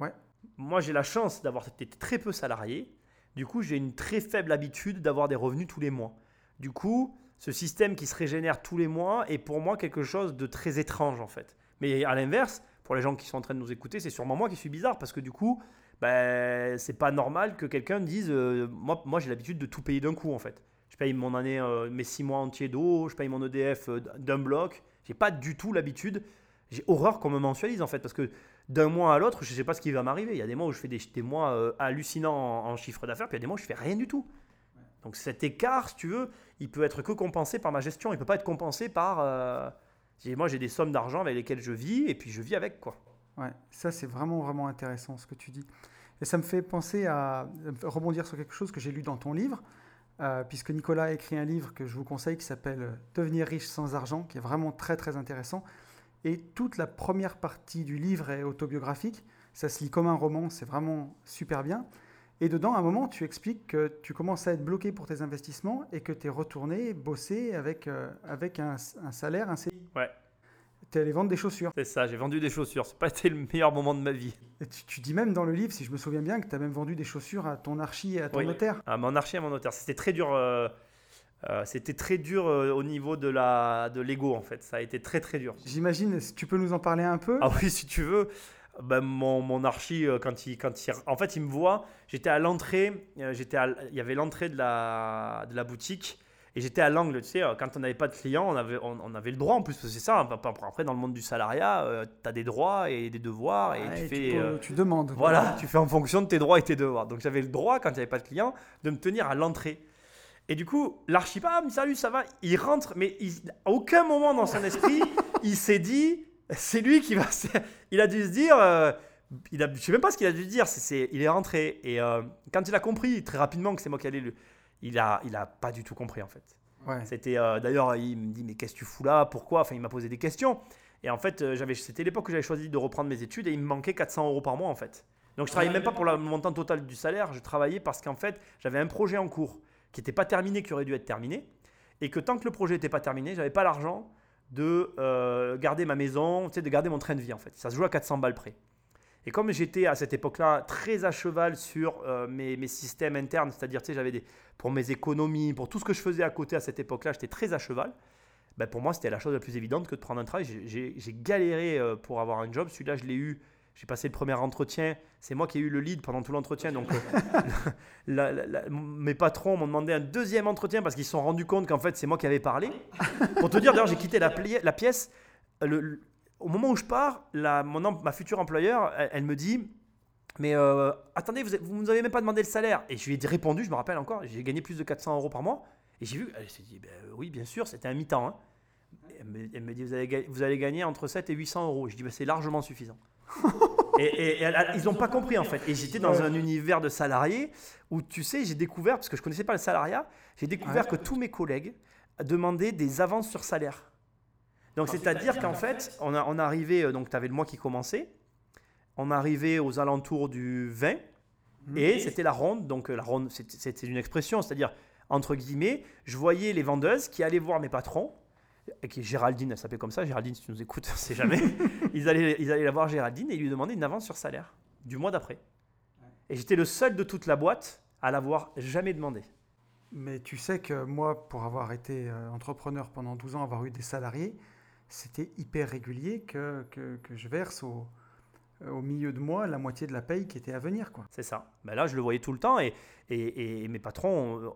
Ouais. Moi, j'ai la chance d'avoir été très peu salarié. Du coup, j'ai une très faible habitude d'avoir des revenus tous les mois. Du coup, ce système qui se régénère tous les mois est pour moi quelque chose de très étrange, en fait. Mais à l'inverse, pour les gens qui sont en train de nous écouter, c'est sûrement moi qui suis bizarre parce que du coup, ben, c'est pas normal que quelqu'un dise euh, moi, moi j'ai l'habitude de tout payer d'un coup en fait. Je paye mon année, euh, mes six mois entiers d'eau, je paye mon EDF euh, d'un bloc. J'ai pas du tout l'habitude. J'ai horreur qu'on me mensualise en fait parce que d'un mois à l'autre, je sais pas ce qui va m'arriver. Il y a des mois où je fais des, des mois euh, hallucinants en, en chiffre d'affaires, puis il y a des mois où je fais rien du tout. Donc cet écart, si tu veux, il peut être que compensé par ma gestion. Il peut pas être compensé par. euh, moi, j'ai des sommes d'argent avec lesquelles je vis et puis je vis avec quoi. Ouais, ça c'est vraiment vraiment intéressant ce que tu dis. Et ça me fait penser à rebondir sur quelque chose que j'ai lu dans ton livre, euh, puisque Nicolas a écrit un livre que je vous conseille qui s'appelle Devenir riche sans argent, qui est vraiment très très intéressant. Et toute la première partie du livre est autobiographique, ça se lit comme un roman, c'est vraiment super bien. Et dedans, à un moment, tu expliques que tu commences à être bloqué pour tes investissements et que tu es retourné bosser avec, euh, avec un, un salaire, un CDI. Ouais. Tu es allé vendre des chaussures. C'est ça, j'ai vendu des chaussures. C'est pas été le meilleur moment de ma vie. Et tu, tu dis même dans le livre, si je me souviens bien, que tu as même vendu des chaussures à ton archi et à ton Oui. notaire. À mon archi, à mon notaire. C'était très dur. euh, euh, c'était très dur euh, au niveau de la de l'ego en fait. Ça a été très très dur. J'imagine, que tu peux nous en parler un peu? Ah oui, si tu veux. Ben, mon, mon archi, euh, quand il, quand il, en fait, il me voit. J'étais à l'entrée. euh, j'étais, il y avait l'entrée de la, de la boutique. Et j'étais à l'angle, tu sais, euh, quand on n'avait pas de clients, on avait, on, on avait le droit en plus, parce que c'est ça. hein, Après, dans le monde du salariat, tu as des droits et des devoirs, et Ouais, tu fais. peux- euh, tu demandes. Voilà, tu fais en fonction de tes droits et tes devoirs. Donc j'avais le droit, quand il n'y avait pas de client, de me tenir à l'entrée. Et du coup, l'archi, ah, salut, ça va Il rentre, mais il- à aucun moment dans son esprit, *laughs* il s'est dit, c'est lui qui va. Il a dû se dire, euh, il a, je sais même pas ce qu'il a dû dire, c'est, il est rentré. Et euh, quand il a compris très rapidement que c'est moi qui allais le. Il a, il a pas du tout compris en fait. Ouais. C'était euh, d'ailleurs, il me dit mais qu'est-ce que tu fous là? Pourquoi? Enfin, il m'a posé des questions. Et en fait, euh, j'avais, c'était l'époque où j'avais choisi de reprendre mes études et il me manquait 400 euros par mois en fait. Donc je travaillais même pas pour le montant total du salaire, je travaillais parce qu'en fait, j'avais un projet en cours qui n'était pas terminé, qui aurait dû être terminé, et que tant que le projet n'était pas terminé, j'avais pas l'argent de euh, garder ma maison, tu sais, de garder mon train de vie en fait. Ça se joue à 400 balles près. Et comme j'étais à cette époque-là très à cheval sur euh, mes, mes systèmes internes, c'est-à-dire, tu sais, j'avais des pour mes économies, pour tout ce que je faisais à côté à cette époque-là, j'étais très à cheval. Ben, pour moi, c'était la chose la plus évidente que de prendre un travail. J'ai- galéré euh, pour avoir un job. Celui-là, je l'ai eu. J'ai passé le premier entretien. C'est moi qui ai eu le lead pendant tout l'entretien. Donc, euh, *laughs* la- la- la- mes patrons m'ont demandé un deuxième entretien parce qu'ils se sont rendus compte qu'en fait, c'est moi qui avais parlé. *laughs* Pour te dire, d'ailleurs, j'ai quitté la, pièce. Le- le- au moment où je pars, mon, ma future employeur, elle, elle me dit Mais euh, attendez, vous ne nous avez même pas demandé le salaire. Et je lui ai répondu, je me rappelle encore, j'ai gagné plus de 400 euros par mois. Et j'ai vu, elle s'est dit Ben, Oui, bien sûr, c'était un mi-temps. hein. Elle me, elle me dit vous allez, vous allez gagner entre 7 et 800 euros. Je dis Ben, C'est largement suffisant. *laughs* Et, et- et elle a- ils n'ont pas compris en fait. Et j'étais dans un univers de salariés où tu sais, j'ai découvert, parce que je connaissais pas le salariat, j'ai découvert que tous mes collègues demandaient des avances sur salaire. Donc c'est-à-dire qu'en fait, on, a, on arrivait, euh, donc tu avais le mois qui commençait, on arrivait aux alentours du 20, et c'était la ronde, donc euh, la ronde, c'est une expression, c'est-à-dire entre guillemets, je voyais les vendeuses qui allaient voir mes patrons, qui Géraldine, elle s'appelait comme ça, Géraldine, si tu nous écoutes, *laughs* on sait jamais. ils, allaient, ils allaient la voir Géraldine et lui demander une avance sur salaire du mois d'après. Et j'étais le seul de toute la boîte à l'avoir jamais demandé. Mais tu sais que moi, pour avoir été euh, entrepreneur pendant 12 ans, avoir eu des salariés, c'était hyper régulier que, que, que je verse au, euh, au milieu de mois la moitié de la paye qui était à venir. quoi. C'est ça. Ben là, je le voyais tout le temps et, et, et mes patrons,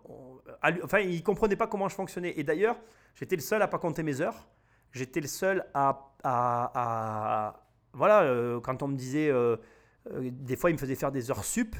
enfin, ils comprenaient pas comment je fonctionnais. Et d'ailleurs, j'étais le seul à pas compter mes heures. J'étais le seul à, à- voilà, euh, quand on me disait, euh, euh, des fois, ils me faisaient faire des heures sup.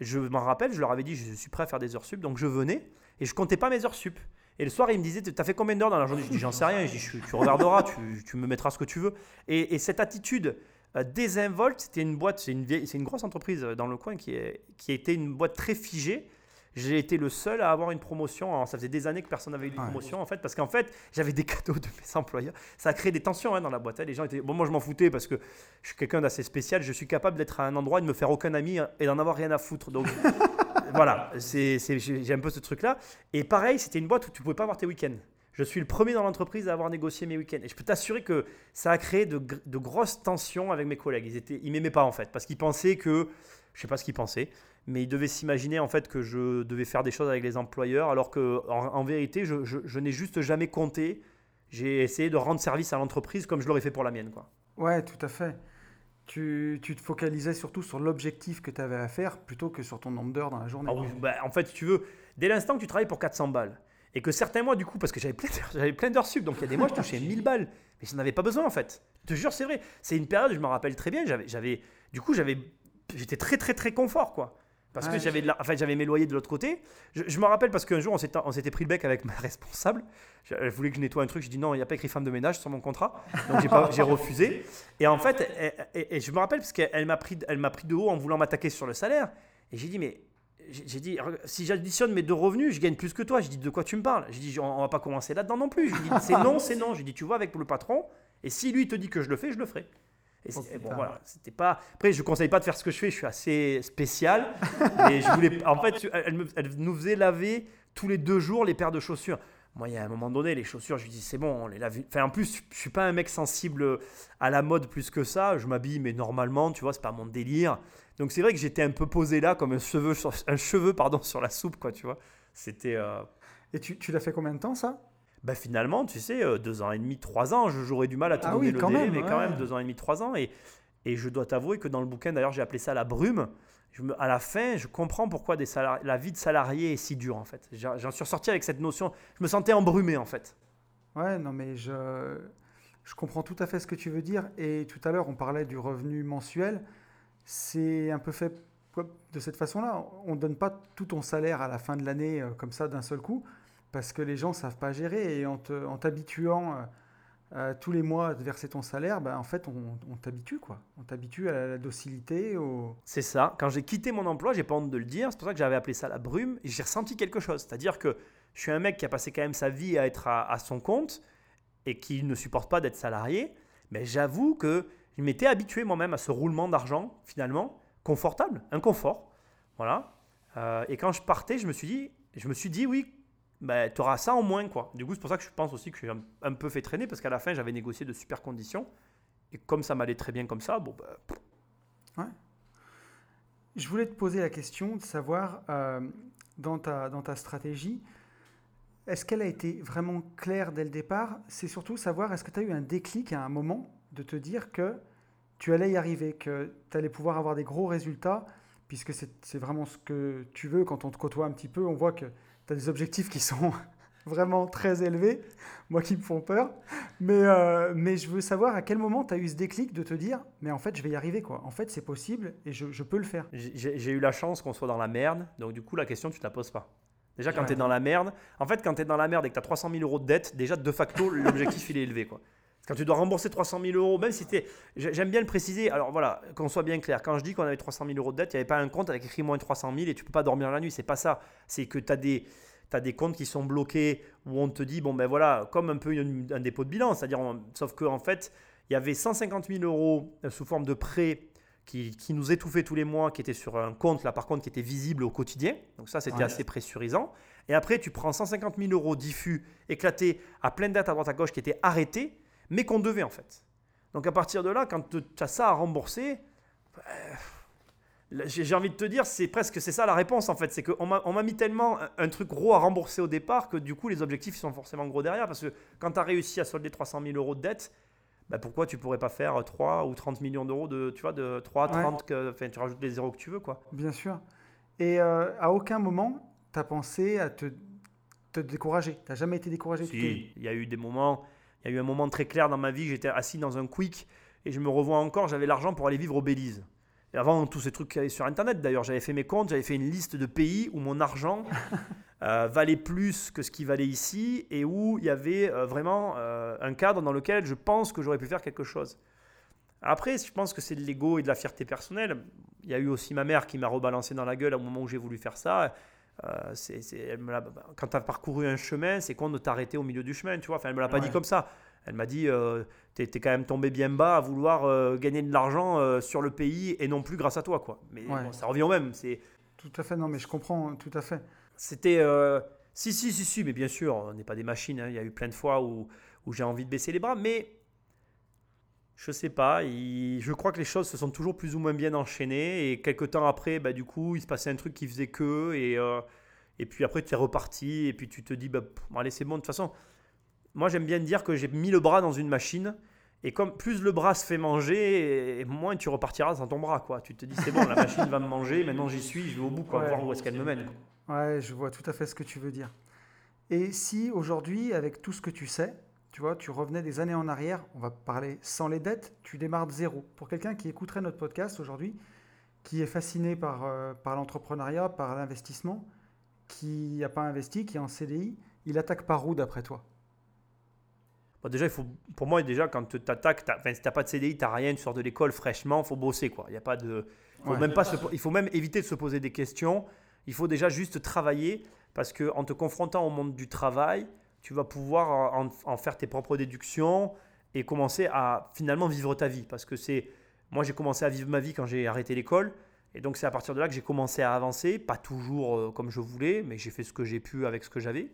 Je m'en rappelle, je leur avais dit, je suis prêt à faire des heures sup, donc je venais et je comptais pas mes heures sup. Et le soir, ils me disaient, t'as fait combien d'heures dans la journée? Je dis, j'en sais rien. Je dis, tu regarderas, tu, tu me mettras ce que tu veux. Et, et cette attitude euh, Désinvolt, c'était une boîte, c'est une, vieille- c'est une grosse entreprise euh, dans le coin qui, est, qui a été une boîte très figée. J'ai été le seul à avoir une promotion. Alors, ça faisait des années que personne n'avait eu de Ouais. promotion en fait, parce qu'en fait, j'avais des *laughs* cadeaux de mes employeurs. Ça a créé des tensions hein, dans la boîte. hein. Les gens étaient. Bon, moi, je m'en foutais parce que je suis quelqu'un d'assez spécial. Je suis capable d'être à un endroit et de me faire aucun ami hein, et d'en avoir rien à foutre. Donc, *laughs* voilà, c'est, c'est- j'ai j'ai un peu ce truc-là. Et pareil, c'était une boîte où tu pouvais pas avoir tes week-ends. Je suis le premier dans l'entreprise à avoir négocié mes week-ends. Et je peux t'assurer que ça a créé de, gr- de grosses tensions avec mes collègues. Ils étaient, ils m'aimaient pas en fait, parce qu'ils pensaient que, je sais pas ce qu'ils pensaient, mais ils devaient s'imaginer en fait que je devais faire des choses avec les employeurs, alors que en, en vérité, je, je- je n'ai juste jamais compté. J'ai essayé de rendre service à l'entreprise comme je l'aurais fait pour la mienne, quoi. Ouais, tout à fait. Tu, tu te focalisais surtout sur l'objectif que tu avais à faire plutôt que sur ton nombre d'heures dans la journée. Ah oui, bah, en fait, si tu veux, dès l'instant que tu travailles pour 400 balles, et que certains mois, du coup, parce que j'avais plein d'heures, *laughs* j'avais plein d'heures sup, donc il y a des mois, je touchais *laughs* 1000 balles, mais je n'en avais pas besoin, en fait. Je te jure, c'est vrai. C'est une période, je me rappelle très bien, j'avais, j'avais, du coup, j'avais, j'étais très, très, très confort, quoi. Parce que j'avais, de la- enfin, j'avais mes loyers de l'autre côté. Je, je me rappelle parce qu'un jour, on s'était, on s'était pris le bec avec ma *laughs* responsable. Elle voulait que je nettoie un truc. Je dis non, il n'y a pas écrit femme de ménage sur mon contrat. Donc j'ai, pas, j'ai refusé. Et en fait, et je me rappelle parce qu'elle elle m'a pris, elle m'a pris de haut en voulant m'attaquer sur le salaire. Et j'ai dit, mais j'ai dit, si j'additionne mes deux revenus, je gagne plus que toi. J'ai dit, de quoi tu me parles? J'ai dit, on, on va pas commencer là-dedans non plus. C'est non, c'est non. J'ai dit, tu vois avec le patron. Et si lui te dit que je le fais, je le ferai. Et c'est- et bon, putain. voilà, c'était pas. Après, je conseille pas de faire ce que je fais. Je suis assez spécial. mais je voulais. En fait, elle, elle me- elle nous faisait laver tous les deux jours les paires de chaussures. Moi, il y a un moment donné, les chaussures, je lui dis, c'est bon, on les lave. Enfin, en plus, je suis pas un mec sensible à la mode plus que ça. Je m'habille, mais normalement, tu vois, c'est pas mon délire. Donc, c'est vrai que j'étais un peu posé là, comme un cheveu sur, un cheveu, pardon, sur la soupe, quoi, tu vois. C'était. euh, Et tu, tu l'as fait combien de temps ça? Bah finalement, tu sais, euh, deux ans et demi, trois ans, je- j'aurais du mal à te Ah donner oui, le quand délai, même, mais quand même deux ans et demi, trois ans. Et, et je dois t'avouer que dans le bouquin, d'ailleurs, j'ai appelé ça la brume. Je me- à la fin, je comprends pourquoi des salari- la vie de salarié est si dure, en fait. J'en suis ressorti avec cette notion. Je me sentais embrumé, en fait. Ouais, non, mais je, je comprends tout à fait ce que tu veux dire. Et tout à l'heure, on parlait du revenu mensuel. C'est un peu fait de cette façon-là. On ne donne pas tout ton salaire à la fin de l'année euh, comme ça d'un seul coup, parce que les gens ne savent pas gérer. Et en t'habituant euh, tous les mois à verser ton salaire, ben, en fait, on, on t'habitue. quoi. On t'habitue à la docilité. Au... C'est ça. Quand j'ai quitté mon emploi, j'ai pas honte de le dire. C'est pour ça que j'avais appelé ça la brume. Et j'ai ressenti quelque chose. C'est-à-dire que je suis un mec qui a passé quand même sa vie à être à, à son compte et qui ne supporte pas d'être salarié. Mais j'avoue que je m'étais habitué moi-même à ce roulement d'argent, finalement, confortable, un confort. Voilà. Euh, et quand je partais, je me suis dit, je me suis dit oui, ben, tu auras ça en moins. quoi. Du coup, c'est pour ça que je pense aussi que je suis un, peu fait traîner parce qu'à la fin, j'avais négocié de super conditions. Et comme ça m'allait très bien comme ça, bon, ben, Je voulais te poser la question de savoir, euh, dans, ta, dans ta stratégie, est-ce qu'elle a été vraiment claire dès le départ? C'est surtout savoir, est-ce que tu as eu un déclic à un moment de te dire que tu allais y arriver, que tu allais pouvoir avoir des gros résultats, puisque c'est vraiment ce que tu veux quand on te côtoie un petit peu, on voit que tu as des objectifs qui sont *laughs* vraiment très élevés, moi qui me font peur, mais, euh, mais je veux savoir à quel moment tu as eu ce déclic de te dire, mais en fait je vais y arriver, quoi. en fait c'est possible et je, je peux le faire. J'ai eu la chance qu'on soit dans la merde, donc du coup la question tu te la poses pas. Déjà quand Ouais. tu es dans la merde, en fait quand tu es dans la merde et que tu as 300 000 euros de dette, déjà de facto *laughs* l'objectif il est élevé quoi. Quand tu dois rembourser 300 000 euros, même si t'es- j'ai- J'aime bien le préciser, alors voilà, qu'on soit bien clair. Quand je dis qu'on avait 300 000 euros de dette, il n'y avait pas un compte avec écrit moins 300 000 et tu peux pas dormir la nuit, c'est pas ça. C'est que tu as des, t'as des comptes qui sont bloqués où on te dit, bon ben voilà, comme un peu une- un dépôt de bilan, c'est-à-dire, sauf qu'en fait, il y avait 150 000 euros sous forme de prêt qui, qui nous étouffait tous les mois, qui était sur un compte, là par contre, qui était visible au quotidien. Donc ça, c'était Ouais. assez pressurisant. Et après, tu prends 150 000 euros diffus, éclatés, à plein de dates à droite à gauche, qui étaient arrêtés, mais qu'on devait en fait. Donc à partir de là, quand tu as ça à rembourser, euh, j'ai envie de te dire, c'est presque c'est ça la réponse en fait. C'est qu'on m'a mis tellement un, un truc gros à rembourser au départ que du coup les objectifs sont forcément gros derrière. Parce que quand tu as réussi à solder 300 000 euros de dette, bah, pourquoi tu pourrais pas faire 3 ou 30 millions d'euros de, tu vois, de 3, Ouais. 30, que- enfin tu rajoutes les zéros que tu veux quoi. Bien sûr. Et euh, à aucun moment, tu as pensé à te, te décourager. Tu jamais été découragé. Si, il y a eu des moments, il y a eu un moment très clair dans ma vie, j'étais assis dans un quick et je me revois encore, j'avais l'argent pour aller vivre au Belize. Et avant tous ces trucs qu'il y avait sur internet d'ailleurs, j'avais fait mes comptes, j'avais fait une liste de pays où mon argent *laughs* euh, valait plus que ce qui valait ici et où il y avait euh, vraiment euh, un cadre dans lequel je pense que j'aurais pu faire quelque chose. Après, je pense que c'est de l'ego et de la fierté personnelle. Il y a eu aussi ma mère qui m'a rebalancé dans la gueule au moment où j'ai voulu faire ça. Euh, c'est, c'est- elle me l'a- quand tu as parcouru un chemin, c'est con de t'arrêter au milieu du chemin, tu vois. Enfin, elle me l'a pas Ouais. dit comme ça. Elle m'a dit, euh, t'es, t'es quand même tombé bien bas à vouloir euh, gagner de l'argent euh, sur le pays et non plus grâce à toi, quoi. Mais Ouais. bon, ça revient au même. C'est, Tout à fait, non, mais je comprends hein, tout à fait. c'était, si, si, si, si, mais bien sûr, on n'est pas des machines. hein. Il y a eu plein de fois où, où j'ai envie de baisser les bras, mais je sais pas. il- je crois que les choses se sont toujours plus ou moins bien enchaînées et quelques temps après, bah, du coup, il se passait un truc qui faisait que et euh, et puis après, tu es reparti et puis tu te dis, bah, pff, allez, c'est bon. De toute façon, moi, j'aime bien dire que j'ai mis le bras dans une machine. Et comme plus le bras se fait manger, et moins tu repartiras sans ton bras. Quoi. Tu te dis, c'est bon, la machine va me manger, maintenant j'y suis, je vais au bout, quoi, Ouais. voir où est-ce qu'elle me mène. quoi. Ouais, je vois tout à fait ce que tu veux dire. Et si aujourd'hui, avec tout ce que tu sais, tu vois, tu revenais des années en arrière, on va parler sans les dettes, tu démarres de zéro. Pour quelqu'un qui écouterait notre podcast aujourd'hui, qui est fasciné par, euh, par l'entrepreneuriat, par l'investissement, qui n'a pas investi, qui est en CDI, il attaque par où d'après toi? Bon, déjà, il faut, pour moi, déjà, quand tu t'attaques, si tu n'as pas de CDI, tu n'as rien, tu sors de l'école fraîchement, il faut bosser. Quoi. Il y a pas de, faut Ouais. même pas se- il faut même éviter de se poser des questions. Il faut déjà juste travailler parce qu'en te confrontant au monde du travail, tu vas pouvoir en, en faire tes propres déductions et commencer à finalement vivre ta vie. Parce que c'est. Moi, j'ai commencé à vivre ma vie quand j'ai arrêté l'école. Et donc, c'est à partir de là que j'ai commencé à avancer. Pas toujours euh, comme je voulais, mais j'ai fait ce que j'ai pu avec ce que j'avais.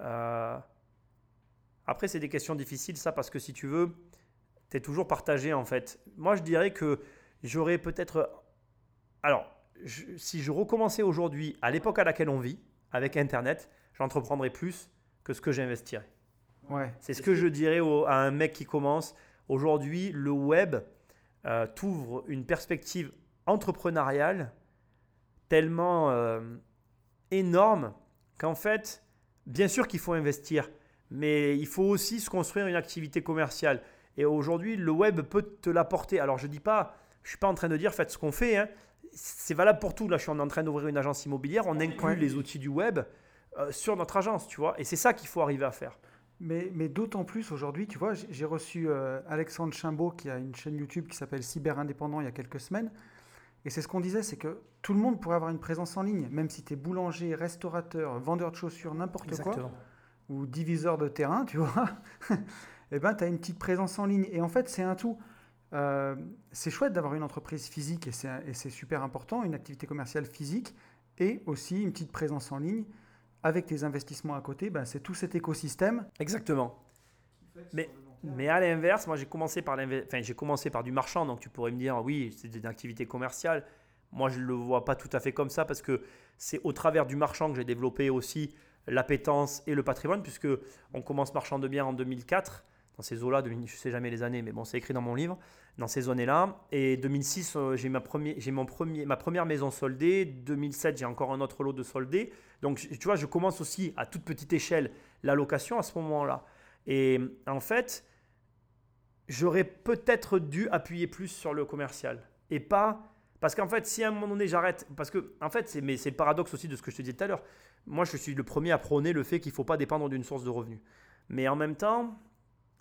Euh, Après, c'est des questions difficiles, ça, parce que si tu veux, tu es toujours partagé, en fait. Moi, je dirais que j'aurais peut-être. Alors, si je recommençais aujourd'hui, à l'époque à laquelle on vit, avec Internet, j'entreprendrais plus que ce que j'investirais. Ouais, C'est ce que je dirais au- à un mec qui commence. Aujourd'hui, le web euh, t'ouvre une perspective entrepreneuriale tellement euh, énorme qu'en fait, bien sûr qu'il faut investir, mais il faut aussi se construire une activité commerciale. Et aujourd'hui, le web peut te l'apporter. Alors, je dis pas, je suis pas en train de dire faites ce qu'on fait. hein. C'est valable pour tout. Là, je suis en train d'ouvrir une agence immobilière. On inclut Ouais. les outils du web euh, sur notre agence, tu vois. Et c'est ça qu'il faut arriver à faire. mais, mais d'autant plus aujourd'hui, tu vois, j'ai reçu euh, Alexandre Chimbaud qui a une chaîne YouTube qui s'appelle Cyber Indépendant il y a quelques semaines. Et c'est ce qu'on disait, c'est que tout le monde pourrait avoir une présence en ligne, même si tu es boulanger, restaurateur, vendeur de chaussures, n'importe quoi, ou diviseur de terrain, tu vois, *laughs* eh ben, tu as une petite présence en ligne. Et en fait, c'est un tout. Euh, c'est chouette d'avoir une entreprise physique et et c'est super important, une activité commerciale physique et aussi une petite présence en ligne. Avec tes investissements à côté, ben, c'est tout cet écosystème. Exactement. Mais, à l'inverse, moi j'ai commencé par l'inve- enfin, j'ai commencé par du marchand, donc tu pourrais me dire oui, c'est une activité commerciale. Moi je ne le vois pas tout à fait comme ça parce que c'est au travers du marchand que j'ai développé aussi l'appétence et le patrimoine, puisque on commence marchand de biens en 2004, dans ces eaux-là, je ne sais jamais les années, mais bon, c'est écrit dans mon livre, dans ces années-là. Et 2006, euh, j'ai ma, premier, mon premier, ma première maison soldée. 2007, j'ai encore un autre lot de soldés. Donc, tu vois, je commence aussi à toute petite échelle la location à ce moment-là. Et en fait, j'aurais peut-être dû appuyer plus sur le commercial et pas parce qu'en fait, si à un moment donné j'arrête, parce que en fait, c'est le paradoxe aussi de ce que je te disais tout à l'heure. Moi, je suis le premier à prôner le fait qu'il ne faut pas dépendre d'une source de revenus. Mais en même temps,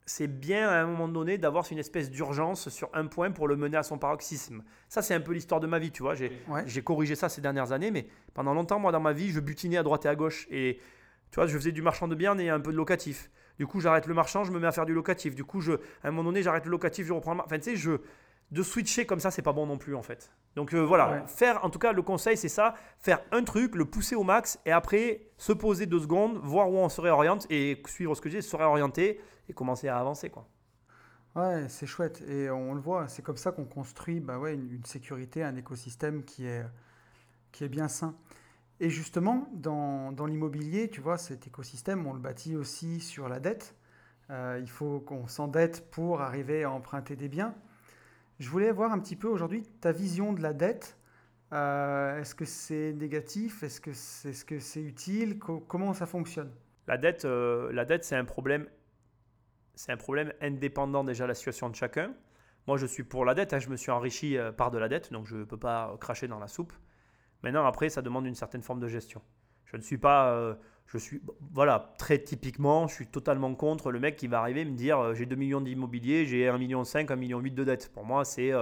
c'est bien à un moment donné d'avoir une espèce d'urgence sur un point pour le mener à son paroxysme. Ça, c'est un peu l'histoire de ma vie, tu vois. J'ai Ouais. corrigé ça ces dernières années, mais pendant longtemps, moi, dans ma vie, je butinais à droite et à gauche. Et tu vois, je faisais du marchand de biens et un peu de locatif. Du coup, j'arrête le marchand, je me mets à faire du locatif. Du coup, je, à un moment donné, j'arrête le locatif, je reprends le mar- Enfin, tu sais, je, de switcher comme ça, c'est pas bon non plus en fait. Donc euh, voilà, Ouais. faire, en tout cas, le conseil c'est ça, faire un truc, le pousser au max et après se poser deux secondes, voir où on se réoriente et suivre ce que j'ai, se réorienter et commencer à avancer quoi. Ouais, c'est chouette. Et on le voit, c'est comme ça qu'on construit bah ouais, une, une sécurité, un écosystème qui est, qui est bien sain. Et justement, dans, dans l'immobilier, tu vois, cet écosystème, on le bâtit aussi sur la dette. Euh, il faut qu'on s'endette pour arriver à emprunter des biens. Je voulais voir un petit peu aujourd'hui ta vision de la dette. Euh, est-ce que c'est négatif? Est-ce que c'est est -ce que c'est utile? Co- Comment ça fonctionne? La dette, euh, la dette c'est un problème, c'est un problème indépendant déjà de la situation de chacun. Moi, je suis pour la dette. hein, je me suis enrichi euh, par de la dette, donc je ne peux pas euh, cracher dans la soupe. Maintenant, après, ça demande une certaine forme de gestion. Je ne suis pas, euh, je suis, voilà, très typiquement, je suis totalement contre le mec qui va arriver et me dire, j'ai 2 millions d'immobilier, j'ai 1,5 million, 1,8 million de dettes. Pour moi, c'est,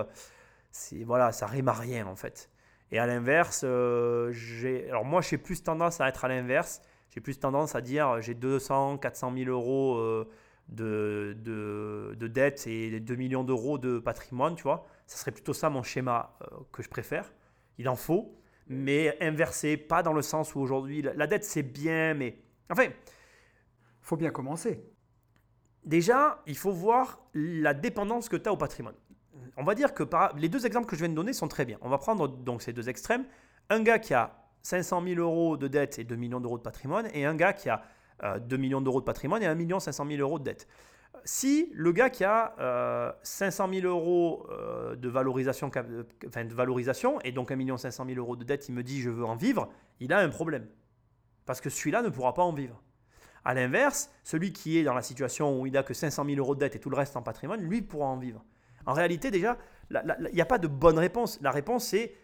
voilà, ça rime à rien en fait. Et à l'inverse, j'ai, alors moi, j'ai plus tendance à être à l'inverse. J'ai plus tendance à dire, j'ai 200, 400 000 euros de, de, de dettes et 2 millions d'euros de patrimoine, tu vois. Ça serait plutôt ça mon schéma euh, que je préfère. Il en faut, mais inversé, pas dans le sens où aujourd'hui, la, la dette c'est bien, mais enfin, faut bien commencer. déjà, il faut voir la dépendance que tu as au patrimoine. On va dire que par- les deux exemples que je viens de donner sont très bien. On va prendre donc ces deux extrêmes. Un gars qui a 500 000 euros de dette et 2 millions d'euros de patrimoine, et un gars qui a 2 millions d'euros de patrimoine et 1 million 500 000 euros de dette. Si le gars qui a euh, 500 000 euros euh, de, valorisation, euh, enfin, de valorisation et donc 1 million 500 000 euros de dette, il me dit je veux en vivre, il a un problème. Parce que celui-là ne pourra pas en vivre. À l'inverse, celui qui est dans la situation où il n'a que 500 000 euros de dette et tout le reste en patrimoine, lui pourra en vivre. En réalité, déjà, il n'y a pas de bonne réponse. La réponse, c'est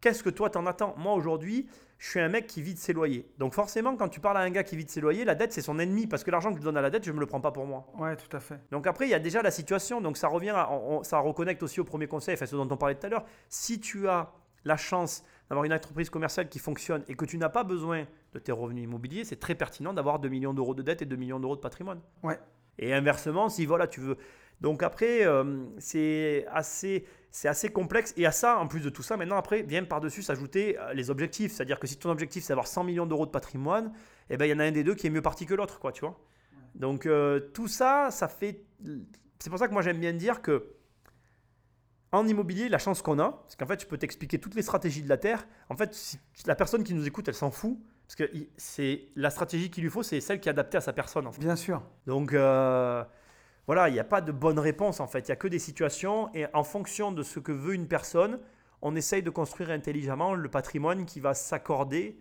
qu'est-ce que toi t'en attends? Moi, aujourd'hui, je suis un mec qui vit de ses loyers. Donc forcément, quand tu parles à un gars qui vit de ses loyers, la dette, c'est son ennemi. Parce que l'argent que je donne à la dette, je ne me le prends pas pour moi. Ouais, tout à fait. Donc après, il y a déjà la situation. Donc ça revient, à- on- on- ça reconnecte aussi au premier conseil, enfin ce dont on parlait tout à l'heure. Si tu as la chance d'avoir une entreprise commerciale qui fonctionne et que tu n'as pas besoin de tes revenus immobiliers, c'est très pertinent d'avoir 2 millions d'euros de dette et 2 millions d'euros de patrimoine. Ouais. Et inversement, si voilà, tu veux. Donc après, euh, c'est assez, c'est assez complexe. Et à ça, en plus de tout ça, maintenant, après, vient par-dessus s'ajouter euh, les objectifs. C'est-à-dire que si ton objectif, c'est d'avoir 100 millions d'euros de patrimoine, eh ben, il y en a un des deux qui est mieux parti que l'autre, quoi, tu vois. Donc euh, tout ça, ça fait. C'est pour ça que moi, j'aime bien dire que en immobilier, la chance qu'on a, c'est qu'en fait, je peux t'expliquer toutes les stratégies de la Terre. En fait, si la personne qui nous écoute, elle s'en fout. Parce que c'est la stratégie qu'il lui faut, c'est celle qui est adaptée à sa personne. En fait. Bien sûr. Donc euh, voilà, il n'y a pas de bonne réponse en fait. Il n'y a que des situations et en fonction de ce que veut une personne, on essaye de construire intelligemment le patrimoine qui va s'accorder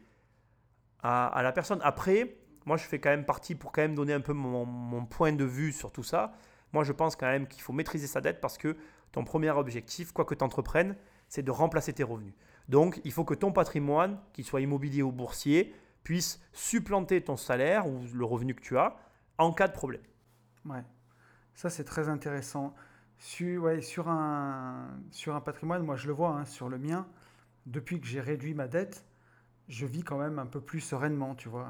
à, la personne. Après, moi je fais quand même partie pour quand même donner un peu mon, mon point de vue sur tout ça. Moi je pense quand même qu'il faut maîtriser sa dette parce que ton premier objectif, quoi que tu entreprennes, c'est de remplacer tes revenus. Donc il faut que ton patrimoine, qu'il soit immobilier ou boursier, puisse supplanter ton salaire ou le revenu que tu as en cas de problème. Ouais. Ça, c'est très intéressant. Sur, sur, un, sur un patrimoine, moi je le vois, hein, sur le mien, depuis que j'ai réduit ma dette, je vis quand même un peu plus sereinement, tu vois.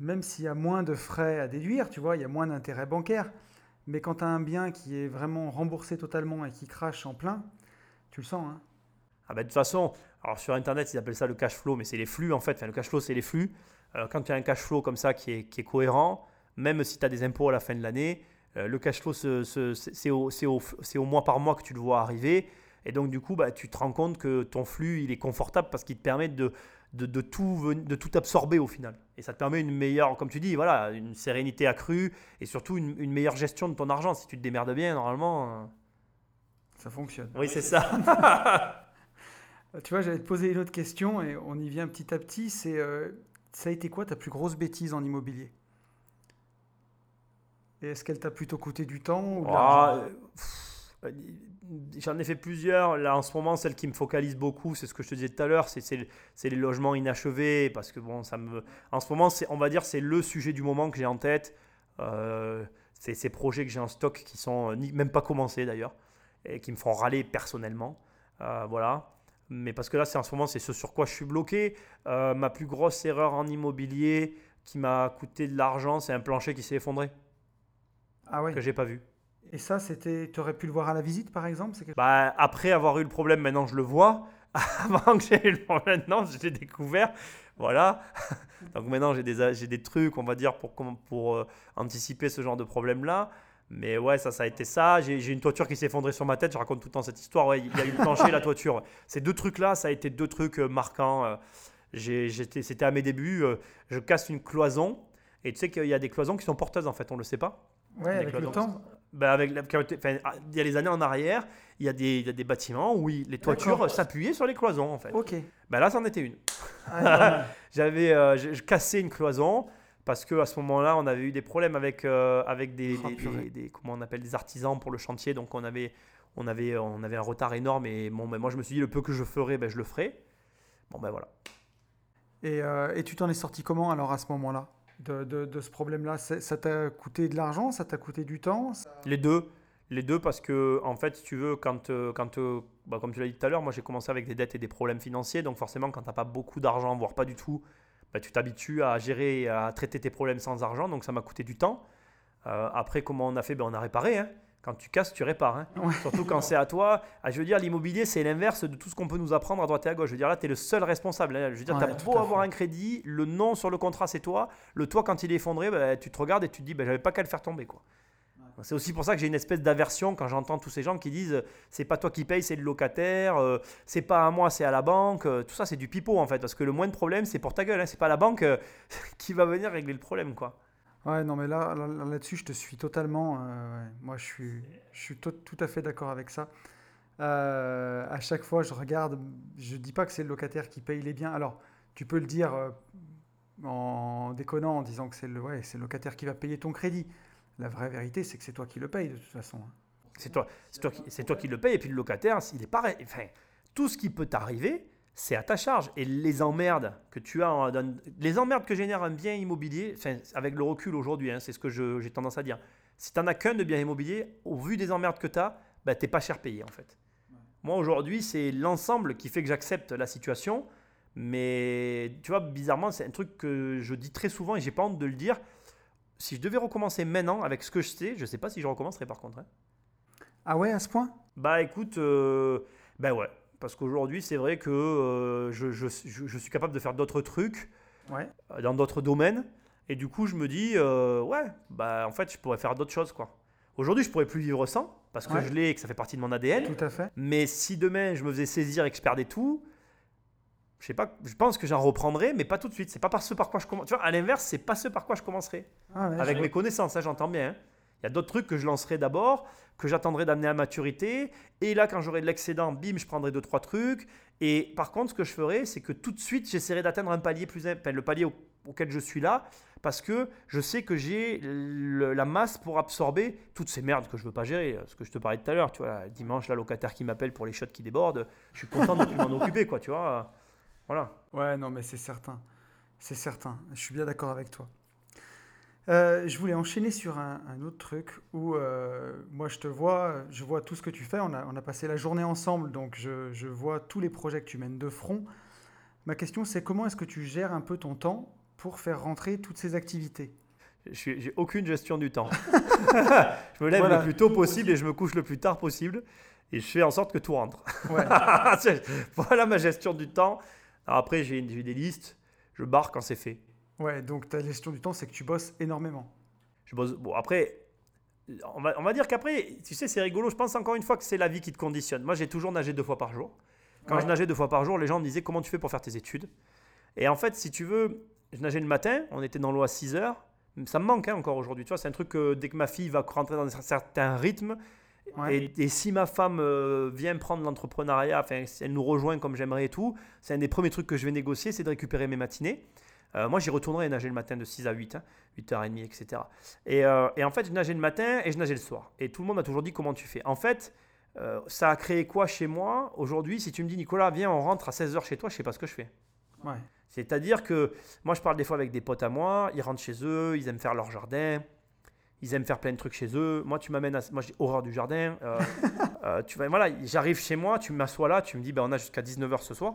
Même s'il y a moins de frais à déduire, tu vois, il y a moins d'intérêts bancaires. Mais quand tu as un bien qui est vraiment remboursé totalement et qui crache en plein, tu le sens. Hein. Ah bah, de toute façon, alors sur Internet, ils appellent ça le cash flow, mais c'est les flux en fait. Le cash flow, c'est les flux. Euh, quand tu as un cash flow comme ça qui est, qui est cohérent, même si tu as des impôts à la fin de l'année, le cash flow, c'est au, mois par mois que tu le vois arriver. Et donc, du coup, bah, tu te rends compte que ton flux, il est confortable parce qu'il te permet de, de, de tout, ven- de tout absorber au final. Et ça te permet une meilleure, comme tu dis, voilà, une sérénité accrue et surtout une, une meilleure gestion de ton argent. Si tu te démerdes bien, normalement. euh, Ça fonctionne. Oui, c'est ça. Euh, *laughs* Tu vois, j'allais te poser une autre question et on y vient petit à petit. C'est euh, ça a été quoi ta plus grosse bêtise en immobilier? Et est-ce qu'elle t'a plutôt coûté du temps ou euh, J'en ai fait plusieurs. Là, en ce moment, celle qui me focalise beaucoup, c'est ce que je te disais tout à l'heure, c'est- les logements inachevés. Parce que, bon, ça me. En ce moment, on va dire, c'est le sujet du moment que j'ai en tête. Euh, c'est ces projets que j'ai en stock qui sont euh, ni- même pas commencés d'ailleurs et qui me font râler personnellement. Euh, voilà. Mais parce que là, c'est en ce moment, c'est ce sur quoi je suis bloqué. Euh, ma plus grosse erreur en immobilier qui m'a coûté de l'argent, c'est un plancher qui s'est effondré Ah ouais. que j'ai pas vu. Et ça, c'était, tu aurais pu le voir à la visite, par exemple quelque- Bah, après avoir eu le problème, maintenant je le vois. *laughs* Avant que j'ai eu le problème, non, j'ai découvert. Voilà. *laughs* Donc maintenant j'ai des, j'ai des trucs, on va dire, pour, pour euh, anticiper ce genre de problème-là. Mais ouais, ça, ça a été ça. J'ai j'ai une toiture qui s'est effondrée sur ma tête. Je raconte tout le temps cette histoire. Ouais, il y a eu le plancher et la toiture. Ces deux trucs-là, ça a été deux trucs euh, marquants. euh. J'ai- j'étais- C'était à mes débuts. je casse une cloison. Et tu sais qu'il y a des cloisons qui sont porteuses, en fait. On ne le sait pas. Ouais, avec le temps. Ben, avec la- ah, il y a les années en arrière, il y a des, il y a des bâtiments où il- les toitures s'appuyaient sur les cloisons en fait. Ok. Ben là, c'en était une. Ah. *laughs* J'avais euh, cassais une cloison parce que à ce moment-là, on avait eu des problèmes avec euh, avec des, Oh, des- comment on appelle des artisans pour le chantier, donc on avait on avait on avait un retard énorme et bon ben moi je me suis dit le peu que je ferai, ben je le ferai. Bon ben voilà. Et, euh, et tu t'en es sorti comment alors à ce moment-là? De, de- ce problème-là Ça t'a coûté de l'argent Ça t'a coûté du temps Les deux. Les deux parce que, en fait, si tu veux, quand, euh, quand euh, bah, comme tu l'as dit tout à l'heure, moi j'ai commencé avec des dettes et des problèmes financiers. Donc forcément, quand tu n'as pas beaucoup d'argent, voire pas du tout, bah, tu t'habitues à gérer à traiter tes problèmes sans argent. Donc ça m'a coûté du temps. Euh, après, comment on a fait? Ben, On a réparé. hein. Quand tu casses, tu répares. hein. Ouais. Surtout quand c'est à toi. Ah, je veux dire, l'immobilier, c'est l'inverse de tout ce qu'on peut nous apprendre à droite et à gauche. Je veux dire, là, tu es le seul responsable. hein. Je veux dire, Ouais, tu as beau avoir un crédit, le nom sur le contrat, c'est toi. Le toit, quand il est effondré, ben, tu te regardes et tu te dis, ben, j'avais pas qu'à le faire tomber. quoi. C'est aussi pour ça que j'ai une espèce d'aversion quand j'entends tous ces gens qui disent c'est pas toi qui paye, c'est le locataire, euh, c'est pas à moi, c'est à la banque. euh, Tout ça, c'est du pipeau en fait, parce que le moins de problème, c'est pour ta gueule. hein, c'est pas la banque euh, *laughs* qui va venir régler le problème, quoi. Ouais, non, mais là, là- là- là-dessus, je te suis totalement. euh. Moi, je suis, je suis tout, tout à fait d'accord avec ça. Euh, à chaque fois, je regarde, je dis pas que c'est le locataire qui paye les biens. Alors, tu peux le dire euh, en déconnant, en disant que c'est le, ouais, c'est le locataire qui va payer ton crédit. La vraie vérité, c'est que c'est toi qui le paye de toute façon. hein. C'est toi, c'est toi, c'est toi qui le paye, et puis le locataire, il est pareil. Enfin, tout ce qui peut t'arriver, c'est à ta charge. Et les emmerdes que tu as, en- dans- les emmerdes que génère un bien immobilier, enfin, avec le recul aujourd'hui, hein, c'est ce que j'ai tendance à dire. Si tu n'en as qu'un de bien immobilier, au vu des emmerdes que tu as, bah, tu n'es pas cher payé en fait. Moi aujourd'hui, c'est l'ensemble qui fait que j'accepte la situation. Mais tu vois, bizarrement, c'est un truc que je dis très souvent et j'ai pas honte de le dire. Si je devais recommencer maintenant avec ce que je sais, je sais pas si je recommencerais par contre. hein. Ah ouais, à ce point? Bah écoute, euh, ben ouais, parce qu'aujourd'hui c'est vrai que euh, je, je- je- je suis capable de faire d'autres trucs Ouais. euh, dans d'autres domaines, et du coup je me dis, euh, ouais, bah en fait je pourrais faire d'autres choses quoi. Aujourd'hui je pourrais plus vivre sans, parce que Ouais. je l'ai et que ça fait partie de mon ADN, Tout à fait. mais si demain je me faisais saisir et que je perdais tout, je sais pas, je pense que j'en reprendrai, mais pas tout de suite. C'est pas par ce par quoi je commence. Tu vois, à l'inverse, c'est pas ce par quoi je commencerai. Ah ouais, Avec mes connaissances, ça j'entends bien. hein. Il y a d'autres trucs que je lancerai d'abord, que j'attendrai d'amener à maturité. Et là, quand j'aurai de l'excédent, bim, je prendrai deux, trois trucs. Et par contre, ce que je ferai, c'est que tout de suite, j'essaierai d'atteindre un palier plus, le palier au- auquel je suis là, parce que je sais que j'ai la masse pour absorber toutes ces merdes que je veux pas gérer. Ce que je te parlais tout à l'heure, tu vois, dimanche, la locataire qui m'appelle pour les shots qui débordent, je suis content de m'en *laughs* occuper, quoi, tu vois. Voilà. Ouais, non, mais c'est certain. C'est certain. Je suis bien d'accord avec toi. Euh, je voulais enchaîner sur un, un autre truc où euh, moi je te vois, je vois tout ce que tu fais. On a, on a passé la journée ensemble, donc je, je vois tous les projets que tu mènes de front. Ma question c'est comment est-ce que tu gères un peu ton temps pour faire rentrer toutes ces activités? Je J'ai aucune gestion du temps. *laughs* *laughs* je me lève Voilà. le plus tôt possible et je me couche le plus tard possible. Et je fais en sorte que tout rentre. Ouais. *laughs* Voilà ma gestion du temps. Alors après, j'ai des listes. Je barre quand c'est fait. Ouais, donc ta gestion du temps c'est que tu bosses énormément. Je bosse. Bon, après, on va, on va dire qu'après, tu sais, c'est rigolo. Je pense encore une fois que c'est la vie qui te conditionne. Moi, j'ai toujours nagé deux fois par jour. Quand Ouais. je nageais deux fois par jour, les gens me disaient comment tu fais pour faire tes études? Et en fait, si tu veux, je nageais le matin, on était dans l'eau à 6 heures. Ça me manque hein, encore aujourd'hui. Tu vois, c'est un truc que dès que ma fille va rentrer dans un certain rythme, Ouais. et, et si ma femme euh, vient prendre l'entrepreneuriat, enfin, si elle nous rejoint comme j'aimerais et tout, c'est un des premiers trucs que je vais négocier, c'est de récupérer mes matinées. Euh, moi, j'y retournerai nager le matin de 6 à 8, hein, 8h30, etc. Et, euh, et en fait, je nageais le matin et je nageais le soir. Et tout le monde m'a toujours dit comment tu fais. En fait, euh, ça a créé quoi chez moi Aujourd'hui, si tu me dis, Nicolas, viens, on rentre à 16h chez toi, je sais pas ce que je fais. Ouais. C'est-à-dire que moi, je parle des fois avec des potes à moi, ils rentrent chez eux, ils aiment faire leur jardin, ils aiment faire plein de trucs chez eux. Moi, tu m'amènes à. Moi, j'ai horreur du jardin. Euh, *laughs* euh, tu vas, voilà, j'arrive chez moi, tu m'assois là, tu me dis, ben, on a jusqu'à 19h ce soir.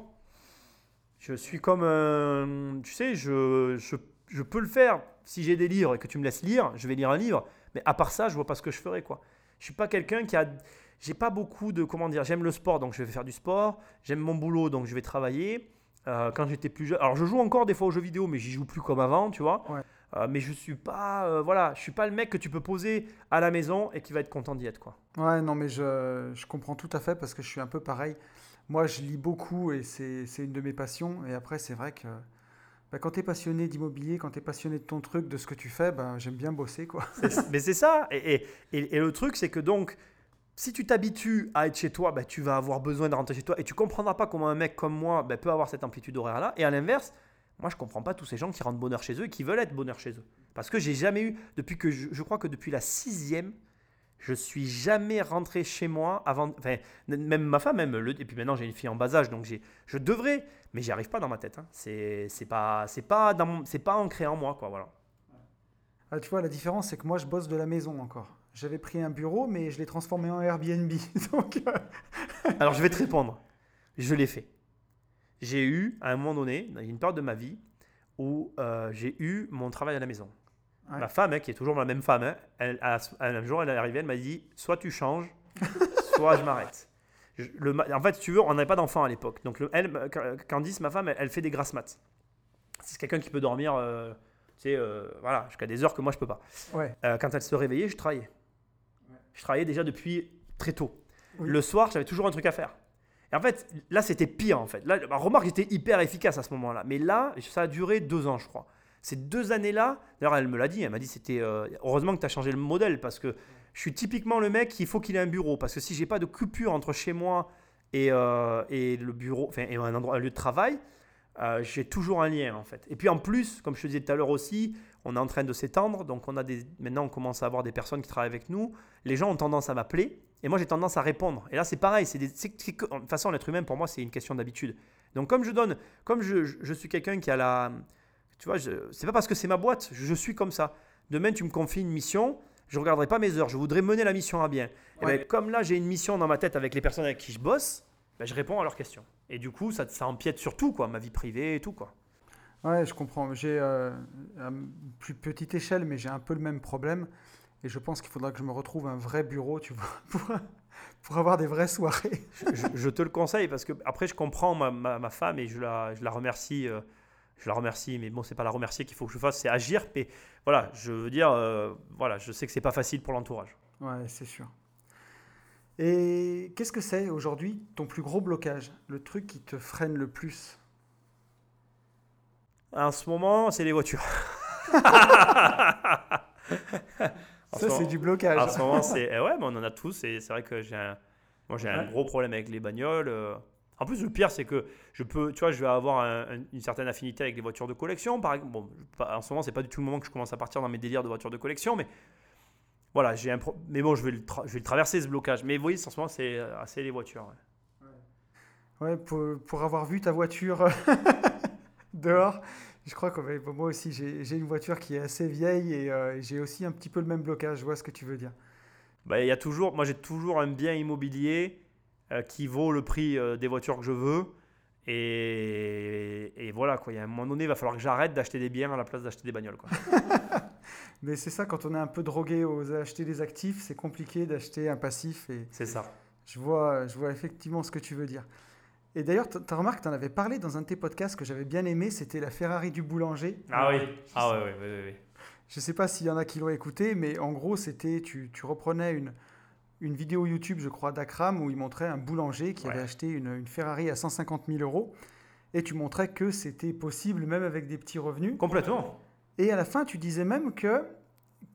Je suis comme. un- tu sais, je, je, je peux le faire. Si j'ai des livres et que tu me laisses lire, je vais lire un livre. Mais à part ça, je vois pas ce que je ferai, quoi. Je suis pas quelqu'un qui a. J'ai pas beaucoup de. Comment dire J'aime le sport, donc je vais faire du sport. J'aime mon boulot, donc je vais travailler. Euh, quand j'étais plus jeune. Alors, je joue encore des fois aux jeux vidéo, mais j'y joue plus comme avant, tu vois. Ouais. Euh, mais je suis pas. euh, voilà, je suis pas le mec que tu peux poser à la maison et qui va être content d'y être, quoi. Ouais, non, mais je, je comprends tout à fait parce que je suis un peu pareil. Moi, je lis beaucoup et c'est une de mes passions. Et après, c'est vrai que bah, quand tu es passionné d'immobilier, quand tu es passionné de ton truc, de ce que tu fais, bah, j'aime bien bosser, quoi. *laughs* Mais c'est ça. Et le truc, c'est que donc, si tu t'habitues à être chez toi, bah, tu vas avoir besoin de rentrer chez toi et tu comprendras pas comment un mec comme moi bah, peut avoir cette amplitude horaire-là. Et à l'inverse, moi, je comprends pas tous ces gens qui rentrent bonheur chez eux et qui veulent être bonheur chez eux. Parce que j'ai jamais eu, depuis que je, je crois que depuis la sixième, je suis jamais rentré chez moi avant. Enfin, même ma femme, même. Le, et puis maintenant, j'ai une fille en bas âge, donc j'ai, je devrais, mais j'y arrive pas dans ma tête. hein. C'est, c'est pas, c'est pas dans mon- c'est pas ancré en moi, quoi. Voilà. Ah, tu vois, la différence, c'est que moi, je bosse de la maison encore. J'avais pris un bureau, mais je l'ai transformé en Airbnb. *laughs* Donc, euh, Alors je vais te *laughs* répondre. Je l'ai fait. J'ai eu, à un moment donné, dans une période de ma vie, où euh, j'ai eu mon travail à la maison. Ouais. Ma femme, hein, qui est toujours la même femme, hein, elle, un jour elle est arrivée, elle m'a dit soit tu changes, *laughs* soit je m'arrête. En fait, si tu veux, on n'avait pas d'enfant à l'époque. Donc le, elle, Candice, ma femme, elle, elle fait des grasses maths. C'est quelqu'un qui peut dormir, euh, tu sais, euh, voilà, jusqu'à des heures que moi je peux pas. ouais. Euh, quand elle se réveillait, je travaillais. Je travaillais déjà depuis très tôt. Oui. Le soir, j'avais toujours un truc à faire. Et en fait, là, c'était pire, en fait. Là, remarque, j'étais hyper efficace à ce moment-là. Mais là, ça a duré deux ans, je crois. Ces deux années-là, d'ailleurs, elle me l'a dit. Elle m'a dit, c'était euh, heureusement que tu as changé le modèle parce que je suis typiquement le mec qu'il faut qu'il ait un bureau. Parce que si j'ai pas de coupure entre chez moi et, euh, et le bureau, enfin, et un, endroit, un lieu de travail, euh, j'ai toujours un lien, en fait. Et puis en plus, comme je te disais tout à l'heure aussi, on est en train de s'étendre. Donc, on a des, maintenant, on commence à avoir des personnes qui travaillent avec nous. Les gens ont tendance à m'appeler et moi, j'ai tendance à répondre. Et là, c'est pareil. C'est de toute façon, l'être humain, pour moi, c'est une question d'habitude. Donc, comme je donne, comme je- je suis quelqu'un qui a la. Tu vois, c'est pas parce que c'est ma boîte, je, je suis comme ça. Demain, tu me confies une mission, je regarderai pas mes heures, je voudrais mener la mission à bien. Et Ouais. ben, comme là, j'ai une mission dans ma tête avec les personnes avec qui je bosse, ben, je réponds à leurs questions. Et du coup, ça, ça empiète sur tout, quoi, ma vie privée et tout, quoi. Ouais, je comprends. J'ai euh, à plus petite échelle, mais j'ai un peu le même problème. Et je pense qu'il faudra que je me retrouve un vrai bureau, tu vois, *laughs* pour, pour avoir des vraies soirées. je, je te le conseille parce que après je comprends ma, ma- ma femme et je la, je la remercie. euh, je la remercie, mais bon, c'est pas la remercier qu'il faut que je fasse, c'est agir. Mais voilà, je veux dire, euh, voilà, je sais que c'est pas facile pour l'entourage. Ouais, c'est sûr. Et qu'est-ce que c'est aujourd'hui ton plus gros blocage Le truc qui te freine le plus? En ce moment, c'est les voitures. *laughs* Ça, c'est du blocage. En ce moment, c'est eh ouais, mais on en a tous. Et c'est vrai que j'ai un, moi j'ai un Ouais. gros problème avec les bagnoles. En plus, le pire, c'est que je peux, tu vois, je vais avoir un- un- une certaine affinité avec les voitures de collection, par exemple. Bon, en ce moment, c'est pas du tout le moment que je commence à partir dans mes délires de voitures de collection, mais voilà, j'ai un, pro- mais bon, je vais le, je vais le traverser ce blocage. Mais vous voyez, en ce moment, c'est euh, assez les voitures. ouais. Ouais, pour, pour avoir vu ta voiture *laughs* dehors, je crois que moi aussi, j'ai une voiture qui est assez vieille et euh, j'ai aussi un petit peu le même blocage. Je vois ce que tu veux dire. Bah, il y a toujours, moi j'ai toujours un bien immobilier qui vaut le prix euh, des voitures que je veux. Et, et voilà, quoi. Il y a un moment donné, il va falloir que j'arrête d'acheter des biens à la place d'acheter des bagnoles. Quoi. *laughs* Mais c'est ça, quand on est un peu drogué aux acheter des actifs, c'est compliqué d'acheter un passif. Et C'est ça. je vois, je vois effectivement ce que tu veux dire. Et d'ailleurs, tu as remarqué, tu en avais parlé dans un de tes podcasts que j'avais bien aimé, c'était la Ferrari du boulanger. Ah oui. Ah ouais, ouais, ouais, ouais. Je ne sais pas s'il y en a qui l'ont écouté, mais en gros, c'était tu, tu reprenais une, une vidéo YouTube, je crois, d'Akram, où il montrait un boulanger qui Ouais. avait acheté une, une Ferrari à 150 000 euros. Et tu montrais que c'était possible, même avec des petits revenus. Complètement. Et à la fin, tu disais même que,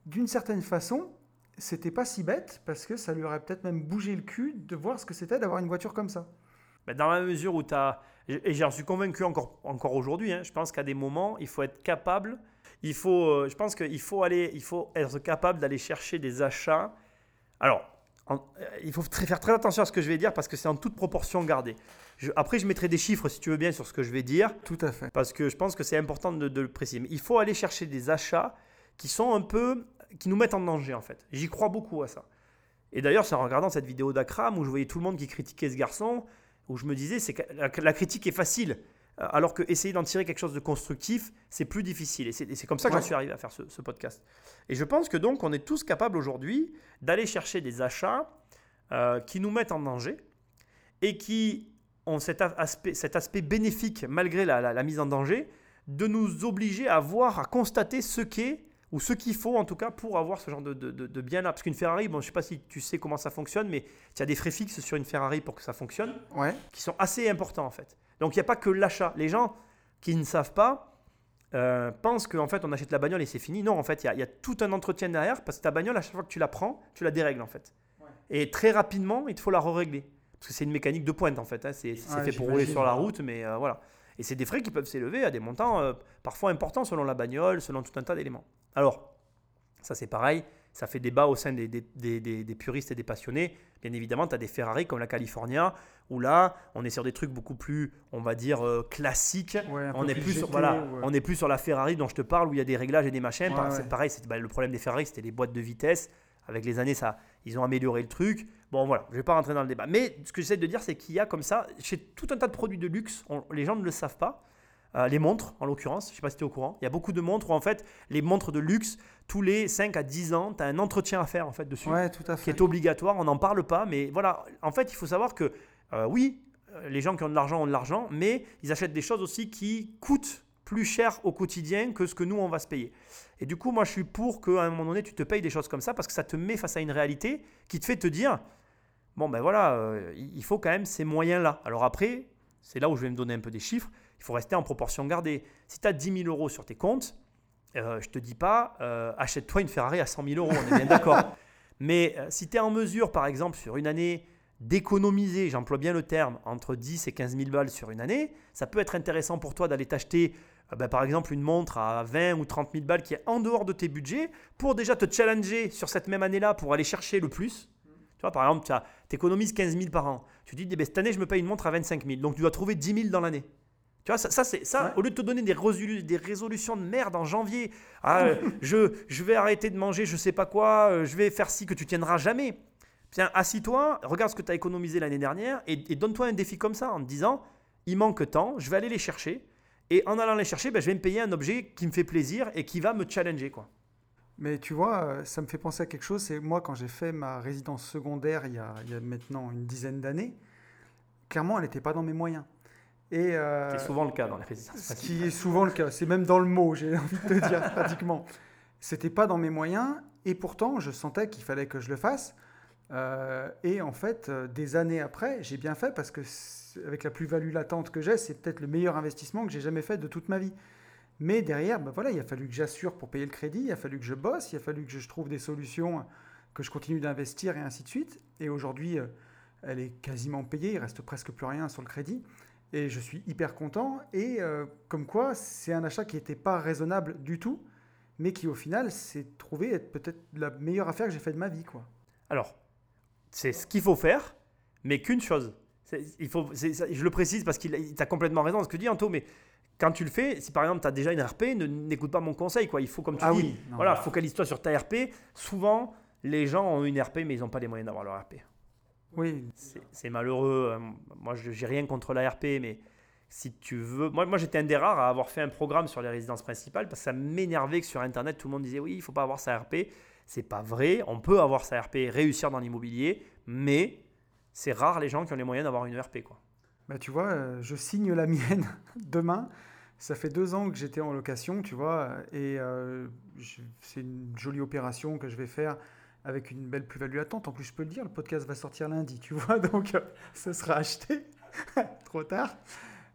d'une certaine façon, c'était pas si bête, parce que ça lui aurait peut-être même bougé le cul de voir ce que c'était d'avoir une voiture comme ça. Bah, dans la mesure où tu as. Et j'en suis convaincu encore, encore aujourd'hui, hein, je pense qu'à des moments, il faut être capable. Il faut, euh, je pense qu'il faut, aller, il faut être capable d'aller chercher des achats. Alors, en- euh, il faut très- faire très attention à ce que je vais dire parce que c'est en toute proportion gardée. Je- après, je mettrai des chiffres si tu veux bien sur ce que je vais dire. Tout à fait. parce que je pense que c'est important de, de le préciser. Mais il faut aller chercher des achats qui sont un peu, qui nous mettent en danger en fait. J'y crois beaucoup à ça. Et d'ailleurs, c'est en regardant cette vidéo d'Akram où je voyais tout le monde qui critiquait ce garçon, où je me disais, c'est la critique est facile. Euh, alors que essayer d'en tirer quelque chose de constructif, c'est plus difficile. Et c'est comme ça que j'en Ouais. suis arrivé à faire ce, ce podcast. Et je pense que donc, on est tous capables aujourd'hui d'aller chercher des achats euh, qui nous mettent en danger et qui ont cet aspect, cet aspect bénéfique, malgré la, la- la mise en danger, de nous obliger à voir, à constater ce qu'est, ou ce qu'il faut en tout cas pour avoir ce genre de, de, de- de bien-là. Parce qu'une Ferrari, bon, je ne sais pas si tu sais comment ça fonctionne, mais il y a des frais fixes sur une Ferrari pour que ça fonctionne Ouais. qui sont assez importants en fait. Donc il n'y a pas que l'achat. Les gens qui ne savent pas euh, pensent qu'en fait on achète la bagnole et c'est fini. Non, en fait il y a- il y, a tout un entretien derrière parce que ta bagnole à chaque fois que tu la prends, tu la dérègles en fait. Et très rapidement il te faut la régler parce que c'est une mécanique de pointe en fait. hein. C'est Ouais, fait pour rouler sur la route, mais euh, voilà. Et c'est des frais qui peuvent s'élever à des montants euh, parfois importants selon la bagnole, selon tout un tas d'éléments. Alors ça c'est pareil. Ça fait débat au sein des, des- des- puristes et des passionnés. Bien évidemment, tu as des Ferrari comme la California, où là, on est sur des trucs beaucoup plus, on va dire, euh, classiques. Ouais, on est plus, sur, voilà, ouais. on est plus sur la Ferrari dont je te parle, où il y a des réglages et des machins. Ouais. C'est pareil, c'est bah, le problème des Ferrari, c'était les boîtes de vitesse. Avec les années, ça, ils ont amélioré le truc. Bon, voilà, je vais pas rentrer dans le débat. Mais ce que j'essaie de dire, c'est qu'il y a comme ça, chez tout un tas de produits de luxe, on- les gens ne le savent pas. Euh, les montres, en l'occurrence, je sais pas si tu es au courant. Il y a beaucoup de montres où, en fait, les montres de luxe, tous les 5 à 10 ans, tu as un entretien à faire, en fait, dessus Ouais, tout à qui est obligatoire. On n'en parle pas, mais voilà. En fait, il faut savoir que euh, oui, euh, les gens qui ont de l'argent ont de l'argent, mais ils achètent des choses aussi qui coûtent plus cher au quotidien que ce que nous on va se payer. Et du coup, moi, je suis pour qu'à un moment donné, tu te payes des choses comme ça parce que ça te met face à une réalité qui te fait te dire, bon ben voilà, euh, il il faut quand même ces moyens-là. Alors après, c'est là où je vais me donner un peu des chiffres. Il faut rester en proportion gardée. Si tu as 10 000 euros sur tes comptes, euh, je te dis pas, euh, achète-toi une Ferrari à 100 000 euros, on est bien d'accord. *laughs* Mais euh, si tu es en mesure, par exemple, sur une année, d'économiser, j'emploie bien le terme, entre 10 et 15 000 balles sur une année, ça peut être intéressant pour toi d'aller t'acheter, ben, par exemple, une montre à 20 ou 30 000 balles qui est en dehors de tes budgets pour déjà te challenger sur cette même année-là pour aller chercher le plus. Tu vois, par exemple, tu économises 15 000 par an. Tu te dis, eh ben, cette année, je me paye une montre à 25 000. Donc, tu dois trouver 10 000 dans l'année. Tu vois, ça, ça, c'est ça. Ouais. Au lieu de te donner des, résolu- des résolutions de merde en janvier, ah, euh, je, je vais arrêter de manger, je sais pas quoi, euh, je vais faire ci que tu tiendras jamais. Tiens, assis-toi, regarde ce que tu as économisé l'année dernière et, et donne-toi un défi comme ça en te disant, il manque tant, je vais aller les chercher. Et en allant les chercher, ben, je vais me payer un objet qui me fait plaisir et qui va me challenger. Quoi. Mais tu vois, euh, ça me fait penser à quelque chose. C'est moi, quand j'ai fait ma résidence secondaire il y a, il y a maintenant une dizaine d'années, clairement, elle n'était pas dans mes moyens. Et, euh, C'est souvent le cas dans les résidences. Ce qui est souvent le cas, c'est même dans le mot, j'ai *laughs* envie de te dire pratiquement. C'était pas dans mes moyens, et pourtant je sentais qu'il fallait que je le fasse. Euh, et en fait, euh, des années après, j'ai bien fait parce que avec la plus-value latente que j'ai, c'est peut-être le meilleur investissement que j'ai jamais fait de toute ma vie. Mais derrière, ben voilà, il a fallu que j'assure pour payer le crédit, il a fallu que je bosse, il a fallu que je trouve des solutions, que je continue d'investir et ainsi de suite. Et aujourd'hui, euh, elle est quasiment payée, il reste presque plus rien sur le crédit. Et je suis hyper content. Et euh, comme quoi, c'est un achat qui n'était pas raisonnable du tout, mais qui au final s'est trouvé être peut-être la meilleure affaire que j'ai fait de ma vie. Quoi. Alors, c'est ce qu'il faut faire, mais qu'une chose. Il faut, ça- je le précise parce qu'il tu as complètement raison dans ce que dit Anto, mais quand tu le fais, si par exemple tu as déjà une RP, n'écoute pas mon conseil. Quoi. Il faut, comme tu Ah dis, oui, non. voilà, focalise-toi sur ta RP. Souvent, les gens ont une RP, mais ils n'ont pas les moyens d'avoir leur RP. Oui, C'est malheureux. euh, Moi, je n'ai rien contre la RP, mais si tu veux. Moi, moi j'étais un des rares à avoir fait un programme sur les résidences principales parce que ça m'énervait que sur Internet, tout le monde disait oui, il faut pas avoir sa RP. C'est pas vrai. On peut avoir sa RP et réussir dans l'immobilier, mais c'est rare les gens qui ont les moyens d'avoir une RP. Quoi. bah, tu vois, euh, je signe la mienne *laughs* demain. Ça fait deux ans que j'étais en location, tu vois, et euh, c'est une jolie opération que je vais faire avec une belle plus-value latente. En plus, je peux le dire, le podcast va sortir lundi, tu *laughs* vois, donc euh, ce sera acheté *laughs* trop tard.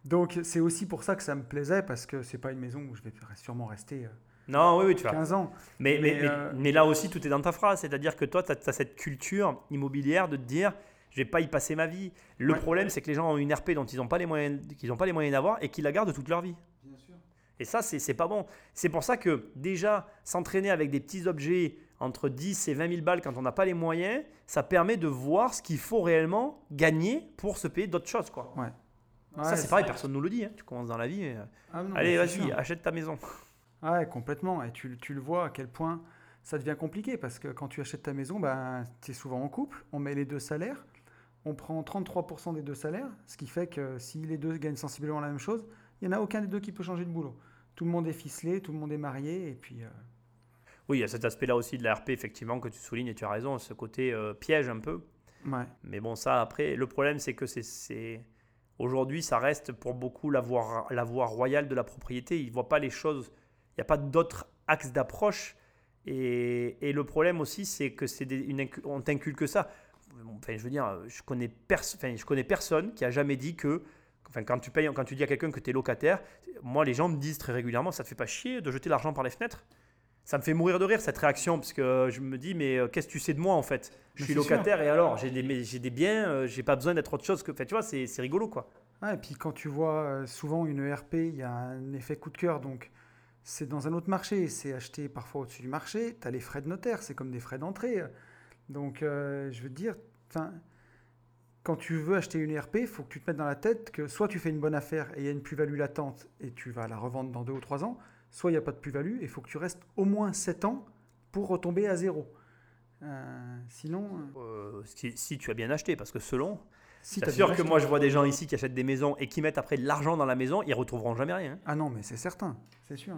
Donc c'est aussi pour ça que ça me plaisait, parce que c'est pas une maison où je vais sûrement rester euh, Non, oui, oui, tu vois. 15 ans. Mais, mais, Mais, mais- euh, mais là aussi, tout est dans ta phrase. C'est-à-dire que toi, tu as, cette culture immobilière de te dire je vais pas y passer ma vie. Le Ouais. problème, c'est que les gens ont une RP dont ils n'ont pas les moyens, qu'ils n'ont pas les moyens d'avoir et qui la gardent toute leur vie. Et ça, c'est pas bon. C'est pour ça que déjà, s'entraîner avec des petits objets entre 10 et 20 000 balles quand on n'a pas les moyens, ça permet de voir ce qu'il faut réellement gagner pour se payer d'autres choses. Quoi. Ouais. ça, c'est pareil, personne ne nous le dit. hein. Tu commences dans la vie. euh, Ah non, allez, vas-y, achète ta maison. Ouais, complètement. Et tu, tu le vois à quel point ça devient compliqué parce que quand tu achètes ta maison, ben, tu es souvent en couple, on met les deux salaires, on prend 33% des deux salaires, ce qui fait que si les deux gagnent sensiblement la même chose, il n'y en a aucun des deux qui peut changer de boulot. Tout le monde est ficelé, tout le monde est marié, et puis. euh, Oui, il y a cet aspect-là aussi de la RP, effectivement, que tu soulignes, et tu as raison, ce côté euh, piège un peu. ouais. Mais bon, ça, après, le problème, c'est que c'est-. Aujourd'hui, ça reste pour beaucoup la voie, la voie royale de la propriété. Ils ne voient pas les choses. Il n'y a pas d'autres axes d'approche. Et, et le problème aussi, c'est que c'est on t'inculque ça. Enfin, je veux dire, je connais, enfin, je connais personne qui a jamais dit que. Enfin, quand tu payes, quand tu dis à quelqu'un que tu es locataire, moi, les gens me disent très régulièrement ça te fait pas chier de jeter l'argent par les fenêtres? Ça me fait mourir de rire cette réaction parce que je me dis mais euh, qu'est-ce que tu sais de moi en fait? Je Mais suis sûr. locataire et alors j'ai des, j'ai des biens, euh, j'ai pas besoin d'être autre chose que. Enfin, tu vois, c'est c'est rigolo quoi. Et puis quand tu vois euh, souvent une ERP, il y a un effet coup de cœur, donc c'est dans un autre marché, c'est acheté parfois au-dessus du marché, tu as les frais de notaire, c'est comme des frais d'entrée. Donc euh, je veux te dire, quand tu veux acheter une ERP, il faut que tu te mettes dans la tête que soit tu fais une bonne affaire et il y a une plus-value latente et tu vas la revendre dans deux ou trois ans, soit il n'y a pas de plus-value et il faut que tu restes au moins 7 ans pour retomber à zéro. Euh, sinon, euh, Euh, si, si tu as bien acheté, parce que selon. si C'est t'as sûr que moi je vois des gens ici qui achètent des maisons et qui mettent après de l'argent dans la maison, ils retrouveront jamais rien. hein. Ah non, mais c'est certain, c'est sûr.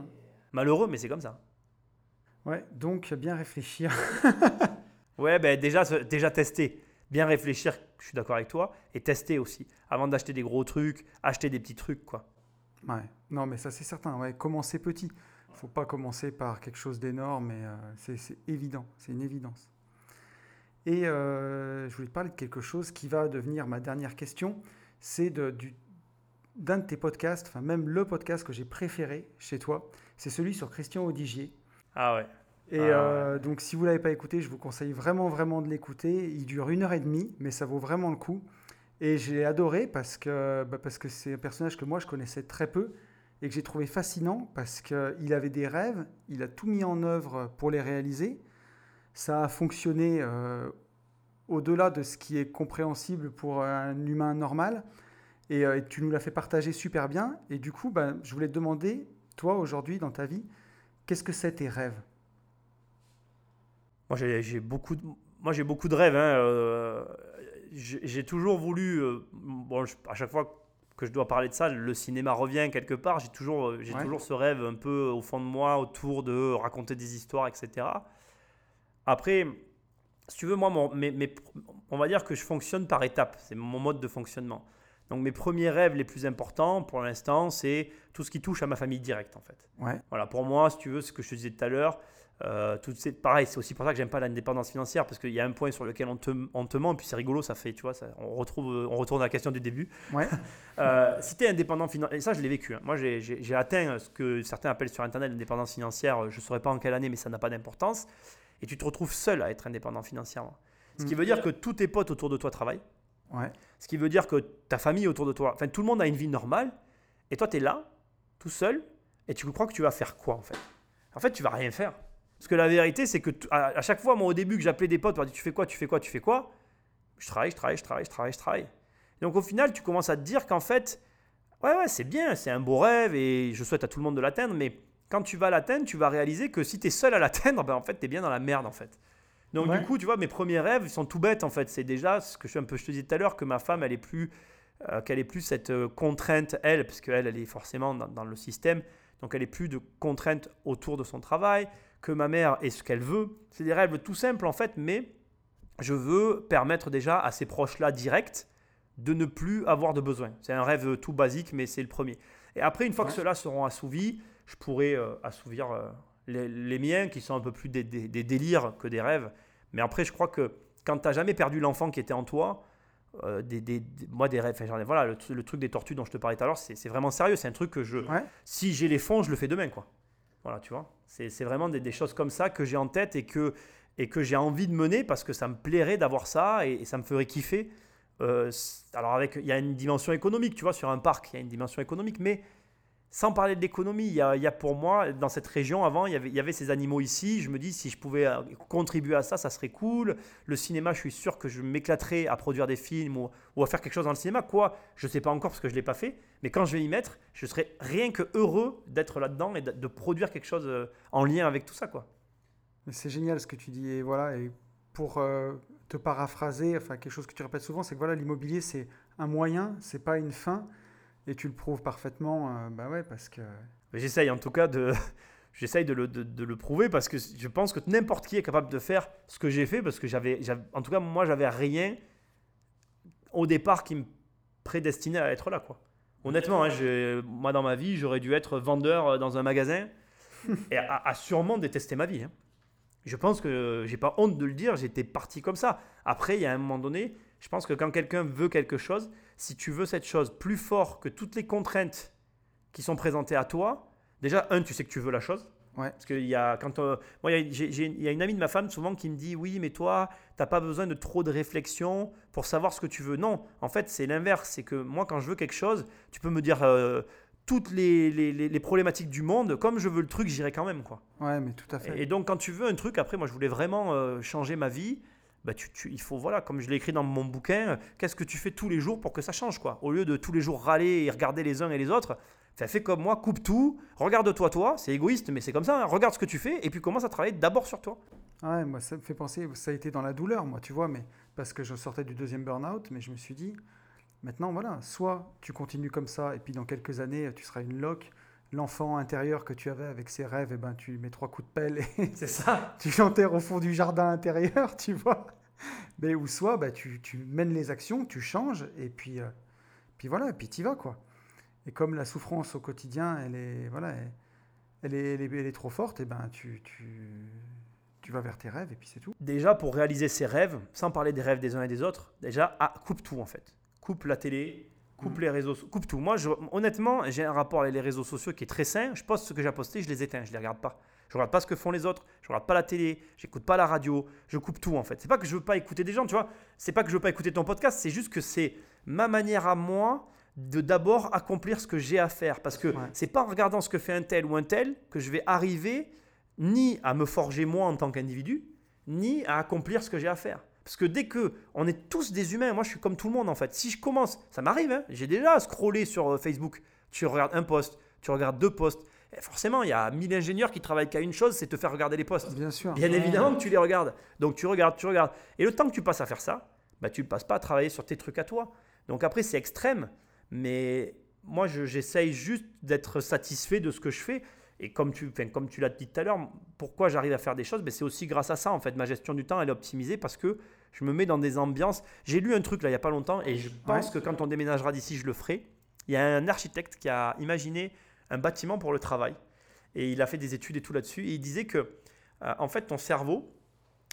Malheureux, mais c'est comme ça. Ouais, donc bien réfléchir. *laughs* Ouais, ben déjà, déjà tester. Bien réfléchir, je suis d'accord avec toi, et tester aussi. Avant d'acheter des gros trucs, acheter des petits trucs, quoi. Ouais, non, mais ça c'est certain. Ouais, commencer petit. Faut pas commencer par quelque chose d'énorme, mais euh, c'est évident, c'est une évidence. Et euh, je voulais te parler de quelque chose qui va devenir ma dernière question. C'est d'un de, tes podcasts, enfin même le podcast que j'ai préféré chez toi. C'est celui sur Christian Audigier. Ah ouais. Et Ah, euh, donc, si vous l'avez pas écouté, je vous conseille vraiment, vraiment de l'écouter. Il dure une heure et demie, mais ça vaut vraiment le coup. Et j'ai adoré parce que bah, parce que c'est un personnage que moi je connaissais très peu et que j'ai trouvé fascinant parce qu'il avait des rêves, il a tout mis en œuvre pour les réaliser. Ça a fonctionné euh, au-delà de ce qui est compréhensible pour un humain normal. Et, euh, tu nous l'as fait partager super bien. Et du coup, bah, je voulais te demander, toi aujourd'hui dans ta vie, qu'est-ce que c'est tes rêves? Moi, j'ai beaucoup, de, beaucoup de rêves. hein, euh, j'ai toujours voulu. bon, à chaque fois que je dois parler de ça, le cinéma revient quelque part. J'ai toujours, euh, j'ai Ouais. toujours ce rêve un peu au fond de moi autour de raconter des histoires, etc. Après, si tu veux, moi, mon- mes- mes- on va dire que je fonctionne par étapes. C'est mon mode de fonctionnement. Donc, mes premiers rêves les plus importants pour l'instant, c'est tout ce qui touche à ma famille directe, en fait. Ouais. Voilà, pour moi, si tu veux, ce que je te disais tout à l'heure, euh, toutes ces- pareil, c'est aussi pour ça que j'aime pas l'indépendance financière, parce qu'il y a un point sur lequel on te, on te ment, puis c'est rigolo, ça fait, tu vois, ça, on, retrouve, on retourne à la question du début. Ouais. *laughs* Euh, si tu es indépendant financièrement, et ça je l'ai vécu, hein. moi j'ai- j'ai j'ai atteint ce que certains appellent sur Internet l'indépendance financière, je ne saurais pas en quelle année, mais ça n'a pas d'importance, et tu te retrouves seul à être indépendant financièrement. Ce qui Mm. veut dire que tous tes potes autour de toi travaillent, Ouais. ce qui veut dire que ta famille autour de toi, enfin tout le monde a une vie normale, et toi tu es là, tout seul, et tu crois que tu vas faire quoi en fait? En fait, tu vas rien faire. Parce que la vérité, c'est que à, à chaque fois, moi au début que j'appelais des potes, on m'a dit tu fais quoi, tu fais quoi, tu fais quoi Je travaille, je travaille, je travaille, je travaille, je travaille. Donc au final, tu commences à te dire qu'en fait, ouais, ouais, c'est bien, c'est un beau rêve, et je souhaite à tout le monde de l'atteindre, mais quand tu vas l'atteindre, tu vas réaliser que si tu es seul à l'atteindre, *laughs* ben, en fait, tu es bien dans la merde en fait. Donc Ouais. du coup, tu vois, mes premiers rêves, ils sont tout bêtes en fait. C'est déjà ce que je, un peu, je te disais tout à l'heure, que ma femme, elle est plus, euh, qu'elle plus cette euh, contrainte, elle, parce qu'elle, elle est forcément dans, dans le système, donc elle est plus de contraintes autour de son travail, que ma mère est ce qu'elle veut. C'est des rêves tout simples en fait, mais je veux permettre déjà à ces proches-là directs de ne plus avoir de besoin. C'est un rêve tout basique, mais c'est le premier. Et après, une fois que ceux-là seront assouvis, je pourrai euh, assouvir euh, les, les miens qui sont un peu plus des, des- des délires que des rêves. Mais après, je crois que quand tu n'as jamais perdu l'enfant qui était en toi, euh, des, moi, des rêves, enfin, j'en ai- voilà, le, tru- le truc des tortues dont je te parlais tout à l'heure, c'est c'est vraiment sérieux. C'est un truc que je, Ouais. si j'ai les fonds, je le fais demain, quoi. Voilà, tu vois. C'est vraiment des, choses comme ça que j'ai en tête et que, et que j'ai envie de mener parce que ça me plairait d'avoir ça et, ça me ferait kiffer. Euh, alors, avec, il y a une dimension économique, tu vois, sur un parc, il y a une dimension économique, mais sans parler de l'économie, il y, a, pour moi, dans cette région, avant, il y, avait, ces animaux ici. Je me dis, si je pouvais euh, contribuer à ça, ça serait cool. Le cinéma, je suis sûr que je m'éclaterais à produire des films ou, à faire quelque chose dans le cinéma. Quoi, je ne sais pas encore parce que je ne l'ai pas fait. Mais quand je vais y mettre, je serais rien que heureux d'être là-dedans et de, produire quelque chose euh, en lien avec tout ça. Quoi. C'est génial ce que tu dis. Et voilà, et pour euh, te paraphraser, enfin quelque chose que tu répètes souvent, c'est que voilà, l'immobilier c'est un moyen, c'est pas une fin. Et tu le prouves parfaitement, euh, bah ouais, parce que. J'essaye en tout cas de. *laughs* J'essaye de le, de- de le prouver parce que je pense que n'importe qui est capable de faire ce que j'ai fait parce que j'avais, en tout cas moi j'avais rien au départ qui me prédestinait à être là quoi. Honnêtement, hein, je- moi dans ma vie j'aurais dû être vendeur euh, dans un magasin *laughs* et à, à sûrement détester ma vie. hein. Je pense que j'ai pas honte de le dire, j'étais parti comme ça. Après, il y a un moment donné, je pense que quand quelqu'un veut quelque chose, si tu veux cette chose plus fort que toutes les contraintes qui sont présentées à toi, déjà, un, tu sais que tu veux la chose. Ouais. Parce qu'il y a, quand, euh, moi, il y a- y une amie de ma femme souvent qui me dit Oui, mais toi, t'as pas besoin de trop de réflexion pour savoir ce que tu veux. Non, en fait, c'est l'inverse. C'est que moi, quand je veux quelque chose, tu peux me dire euh, toutes les, les- les- les problématiques du monde. Comme je veux le truc, j'irai quand même. quoi. Ouais, mais tout à fait. Et donc, quand tu veux un truc, après, moi, je voulais vraiment euh, changer ma vie. Bah, tu, il faut, voilà, comme je l'ai écrit dans mon bouquin, qu'est-ce que tu fais tous les jours pour que ça change, quoi? Au lieu de tous les jours râler et regarder les uns et les autres, fais, fais comme moi, coupe tout, regarde-toi, toi, c'est égoïste, mais c'est comme ça, hein. regarde ce que tu fais et puis commence à travailler d'abord sur toi. Ouais, moi, ça me fait penser, ça a été dans la douleur, moi, tu vois, mais parce que je sortais du deuxième burn-out, mais je me suis dit, maintenant, voilà, soit tu continues comme ça, et puis dans quelques années, tu seras une loque, l'enfant intérieur que tu avais avec ses rêves, et ben, tu lui mets trois coups de pelle et *laughs* C'est ça. *laughs* tu l'enterres au fond du jardin intérieur, tu vois. Mais ou soit, bah, tu, tu mènes les actions, tu changes, et puis, euh, puis voilà, et puis tu vas, quoi. Et comme la souffrance au quotidien, elle est, voilà, elle, elle est, elle est, elle est trop forte, et ben, tu, tu, tu vas vers tes rêves, et puis c'est tout. Déjà, pour réaliser ses rêves, sans parler des rêves des uns et des autres, déjà, ah, coupe tout en fait. Coupe la télé, coupe Mhm. les réseaux, coupe tout. Moi, je- honnêtement, j'ai un rapport avec les réseaux sociaux qui est très sain. Je poste ce que j'ai posté, je les éteins, je les regarde pas. Je regarde pas ce que font les autres, je regarde pas la télé, j'écoute pas la radio, je coupe tout en fait. C'est pas que je veux pas écouter des gens, tu vois. C'est pas que je veux pas écouter ton podcast, c'est juste que c'est ma manière à moi de d'abord accomplir ce que j'ai à faire. Parce que Ouais. c'est pas en regardant ce que fait un tel ou un tel que je vais arriver ni à me forger moi en tant qu'individu, ni à accomplir ce que j'ai à faire. Parce que dès que on est tous des humains, moi je suis comme tout le monde en fait. Si je commence, ça m'arrive, hein, j'ai déjà scrollé sur euh, Facebook, tu regardes un post, tu regardes deux posts. Et forcément, il y a mille ingénieurs qui travaillent qu'à une chose, c'est te faire regarder les posts. Bien sûr. Bien évidemment que tu les regardes. Donc tu regardes, tu regardes. Et le temps que tu passes à faire ça, bah, tu ne passes pas à travailler sur tes trucs à toi. Donc après, c'est extrême. Mais moi, je- j'essaye juste d'être satisfait de ce que je fais. Et comme tu, enfin, comme tu l'as dit tout à l'heure, pourquoi j'arrive à faire des choses? Ben, C'est aussi grâce à ça, en fait. Ma gestion du temps, elle est optimisée parce que je me mets dans des ambiances. J'ai lu un truc là, il n'y a pas longtemps, et je pense Ouais. que quand on déménagera d'ici, je le ferai. Il y a un architecte qui a imaginé un bâtiment pour le travail. Et il a fait des études et tout là-dessus. Et il disait que, euh, en fait, ton cerveau,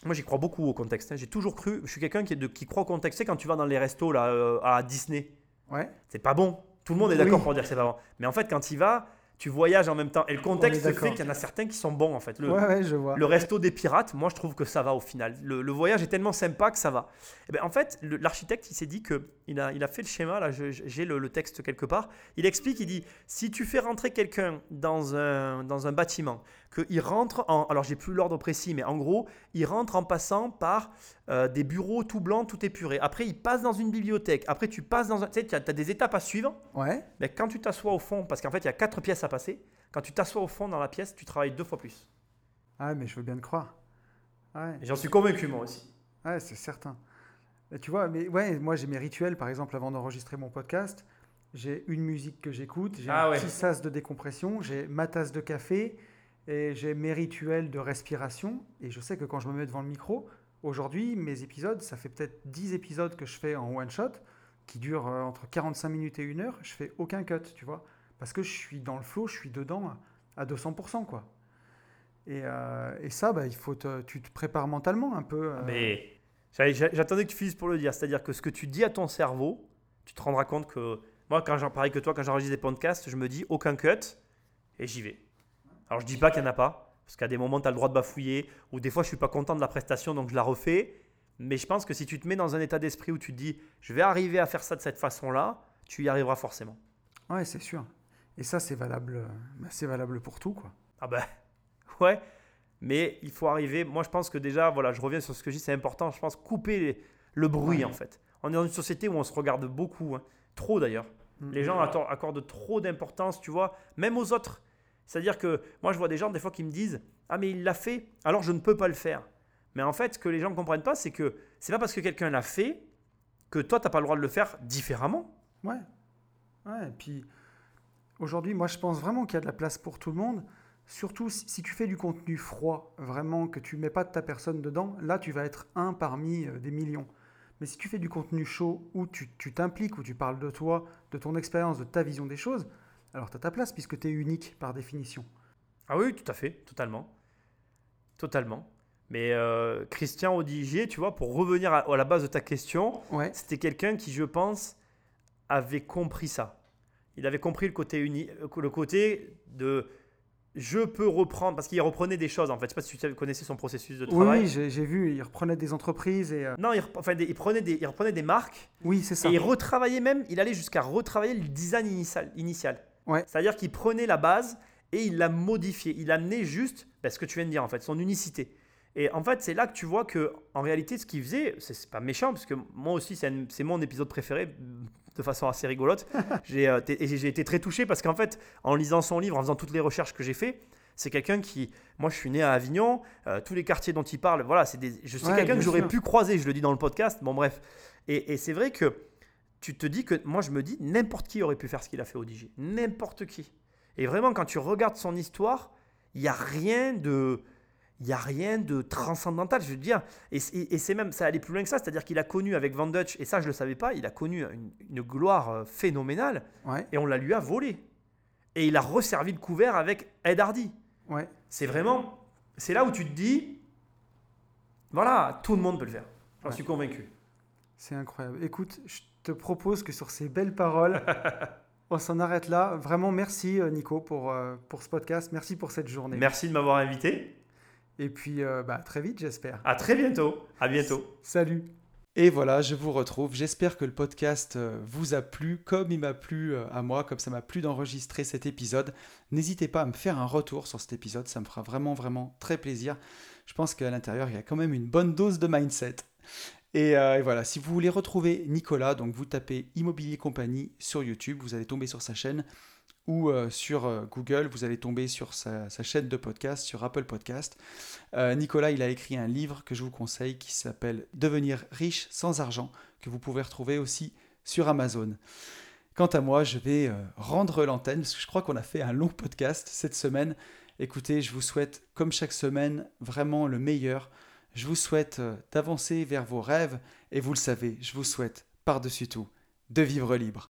moi j'y crois beaucoup au contexte. hein. J'ai toujours cru, je suis quelqu'un qui, croit au contexte. Tu sais, quand tu vas dans les restos là, euh, à Disney, Ouais. c'est pas bon. Tout le monde est d'accord Oui. pour dire que c'est pas bon. Mais en fait, quand tu y vas, tu voyages en même temps. Et le contexte fait qu'il y en a certains qui sont bons en fait. Le, ouais, ouais, je vois. le resto des pirates, moi je trouve que ça va au final. Le, le voyage est tellement sympa que ça va. Et ben, en fait, l'architecte, il s'est dit que il a, il a fait le schéma, là j'ai le, le texte quelque part. Il explique, il dit, si tu fais rentrer quelqu'un dans un, dans un bâtiment, qu'il rentre en... Alors j'ai plus l'ordre précis, mais en gros, il rentre en passant par euh, des bureaux tout blancs, tout épurés. Après, il passe dans une bibliothèque. Après, tu passes dans un... Tu sais, tu as, des étapes à suivre. Ouais. Mais quand tu t'assois au fond, parce qu'en fait, il y a quatre pièces à passer, quand tu t'assois au fond dans la pièce, tu travailles deux fois plus. Ah, mais je veux bien te croire. Ouais. J'en suis convaincu, moi aussi. Ouais, c'est certain. Tu vois, mais ouais, moi j'ai mes rituels, par exemple, avant d'enregistrer mon podcast, j'ai une musique que j'écoute, j'ai Ah un ouais. petit sas de décompression, j'ai ma tasse de café et j'ai mes rituels de respiration. Et je sais que quand je me mets devant le micro, aujourd'hui, mes épisodes, ça fait peut-être 10 épisodes que je fais en one shot, qui durent euh, entre 45 minutes et une heure, je fais aucun cut, tu vois, parce que je suis dans le flow, je suis dedans à 200%, quoi. Et, euh, et ça, bah, il faut te- tu te prépares mentalement un peu. euh, Mais j'attendais que tu finisses pour le dire. C'est-à-dire que ce que tu dis à ton cerveau, tu te rendras compte que. Moi, quand j'en pareil que toi, quand j'enregistre des podcasts, je me dis aucun cut et j'y vais. Alors, je dis pas qu'il n'y en a pas, parce qu'à des moments, tu as le droit de bafouiller, ou des fois, je suis pas content de la prestation, donc je la refais. Mais je pense que si tu te mets dans un état d'esprit où tu te dis je vais arriver à faire ça de cette façon-là, tu y arriveras forcément. Ouais, c'est sûr. Et ça, c'est valable, euh, bah, c'est valable pour tout, quoi. Ah ben, *laughs* ouais. Mais il faut arriver. Moi, je pense que déjà, voilà, je reviens sur ce que je dis, c'est important. Je pense couper les- le bruit, Ouais. en fait. On est dans une société où on se regarde beaucoup, hein. trop d'ailleurs. Mm. Les gens accordent trop d'importance, tu vois, même aux autres. C'est-à-dire que moi, je vois des gens des fois qui me disent Ah, mais il l'a fait, alors je ne peux pas le faire. Mais en fait, ce que les gens ne comprennent pas, c'est que c'est pas parce que quelqu'un l'a fait que toi, tu n'as pas le droit de le faire différemment. Ouais. Ouais, et puis aujourd'hui, moi je pense vraiment qu'il y a de la place pour tout le monde. Surtout si, tu fais du contenu froid, vraiment, que tu mets pas ta personne dedans, là tu vas être un parmi euh, des millions. Mais si tu fais du contenu chaud, où tu t'impliques, où tu parles de toi, de ton expérience, de ta vision des choses, alors tu as ta place puisque tu es unique par définition. Ah oui, tout à fait, totalement. Totalement. Mais euh, Christian Odigier, tu vois, pour revenir à, à la base de ta question, Ouais, c'était quelqu'un qui, je pense, avait compris ça. Il avait compris le côté, uni, euh, le côté de je peux reprendre, parce qu'il reprenait des choses en fait. Je sais pas si tu connaissais son processus de travail. oui, j'ai vu, il reprenait des entreprises et... euh, Non, il, rep- enfin, des- il prenait des, il reprenait des marques oui, c'est ça. et il retravaillait même, il allait jusqu'à retravailler le design initial. initial. Ouais. C'est-à-dire qu'il prenait la base et il l'a modifié. Il amenait juste ben, ce que tu viens de dire en fait, son unicité. Et en fait, c'est là que tu vois que en réalité, ce qu'il faisait, c'est pas méchant, parce que moi aussi, c'est mon épisode préféré de façon assez rigolote. *laughs* J'ai euh, été- j'ai été très touché parce qu'en fait, en lisant son livre, en faisant toutes les recherches que j'ai fait, c'est quelqu'un qui, moi, je suis né à Avignon, euh, tous les quartiers dont il parle, voilà, c'est des, je Ouais, quelqu'un que j'aurais pu croiser. Je le dis dans le podcast. Bon, bref. Et, et c'est vrai que tu te dis que moi je me dis n'importe qui aurait pu faire ce qu'il a fait au DJ. N'importe qui. Et vraiment quand tu regardes son histoire, il n'y a rien de il a rien de transcendantal, je veux dire. Et, c'est- et c'est même, ça allait plus loin que ça, c'est-à-dire qu'il a connu avec Van Dutch, et ça je ne le savais pas, il a connu une, une gloire euh, phénoménale, Ouais, et on la lui a volé. Et il a resservi le couvert avec Ed Hardy. ouais. C'est vraiment, c'est là où tu te dis, voilà, tout le monde peut le faire. J'en Ouais. suis convaincu. C'est incroyable. Écoute, je te propose que sur ces belles paroles, *laughs* on s'en arrête là. Vraiment, merci euh, Nico pour, euh, pour ce podcast. Merci pour cette journée. Merci de m'avoir invité. Et puis, euh, bah, très vite, j'espère. À très bientôt. À bientôt. Salut. Et voilà, je vous retrouve. J'espère que le podcast vous a plu, comme il m'a plu à moi, comme ça m'a plu d'enregistrer cet épisode. N'hésitez pas à me faire un retour sur cet épisode, ça me fera vraiment, vraiment très plaisir. Je pense qu'à l'intérieur, il y a quand même une bonne dose de mindset. Et, euh, et voilà, si vous voulez retrouver Nicolas, donc vous tapez Immobilier Compagnie sur YouTube, vous allez tomber sur sa chaîne, ou euh, sur euh, Google, vous allez tomber sur sa, sa chaîne de podcast, sur Apple Podcast. Nicolas, il a écrit un livre que je vous conseille qui s'appelle Devenir riche sans argent, que vous pouvez retrouver aussi sur Amazon. Quant à moi, je vais rendre l'antenne parce que je crois qu'on a fait un long podcast cette semaine. Écoutez, je vous souhaite, comme chaque semaine, vraiment le meilleur. Je vous souhaite euh, d'avancer vers vos rêves et vous le savez, je vous souhaite, par-dessus tout, de vivre libre.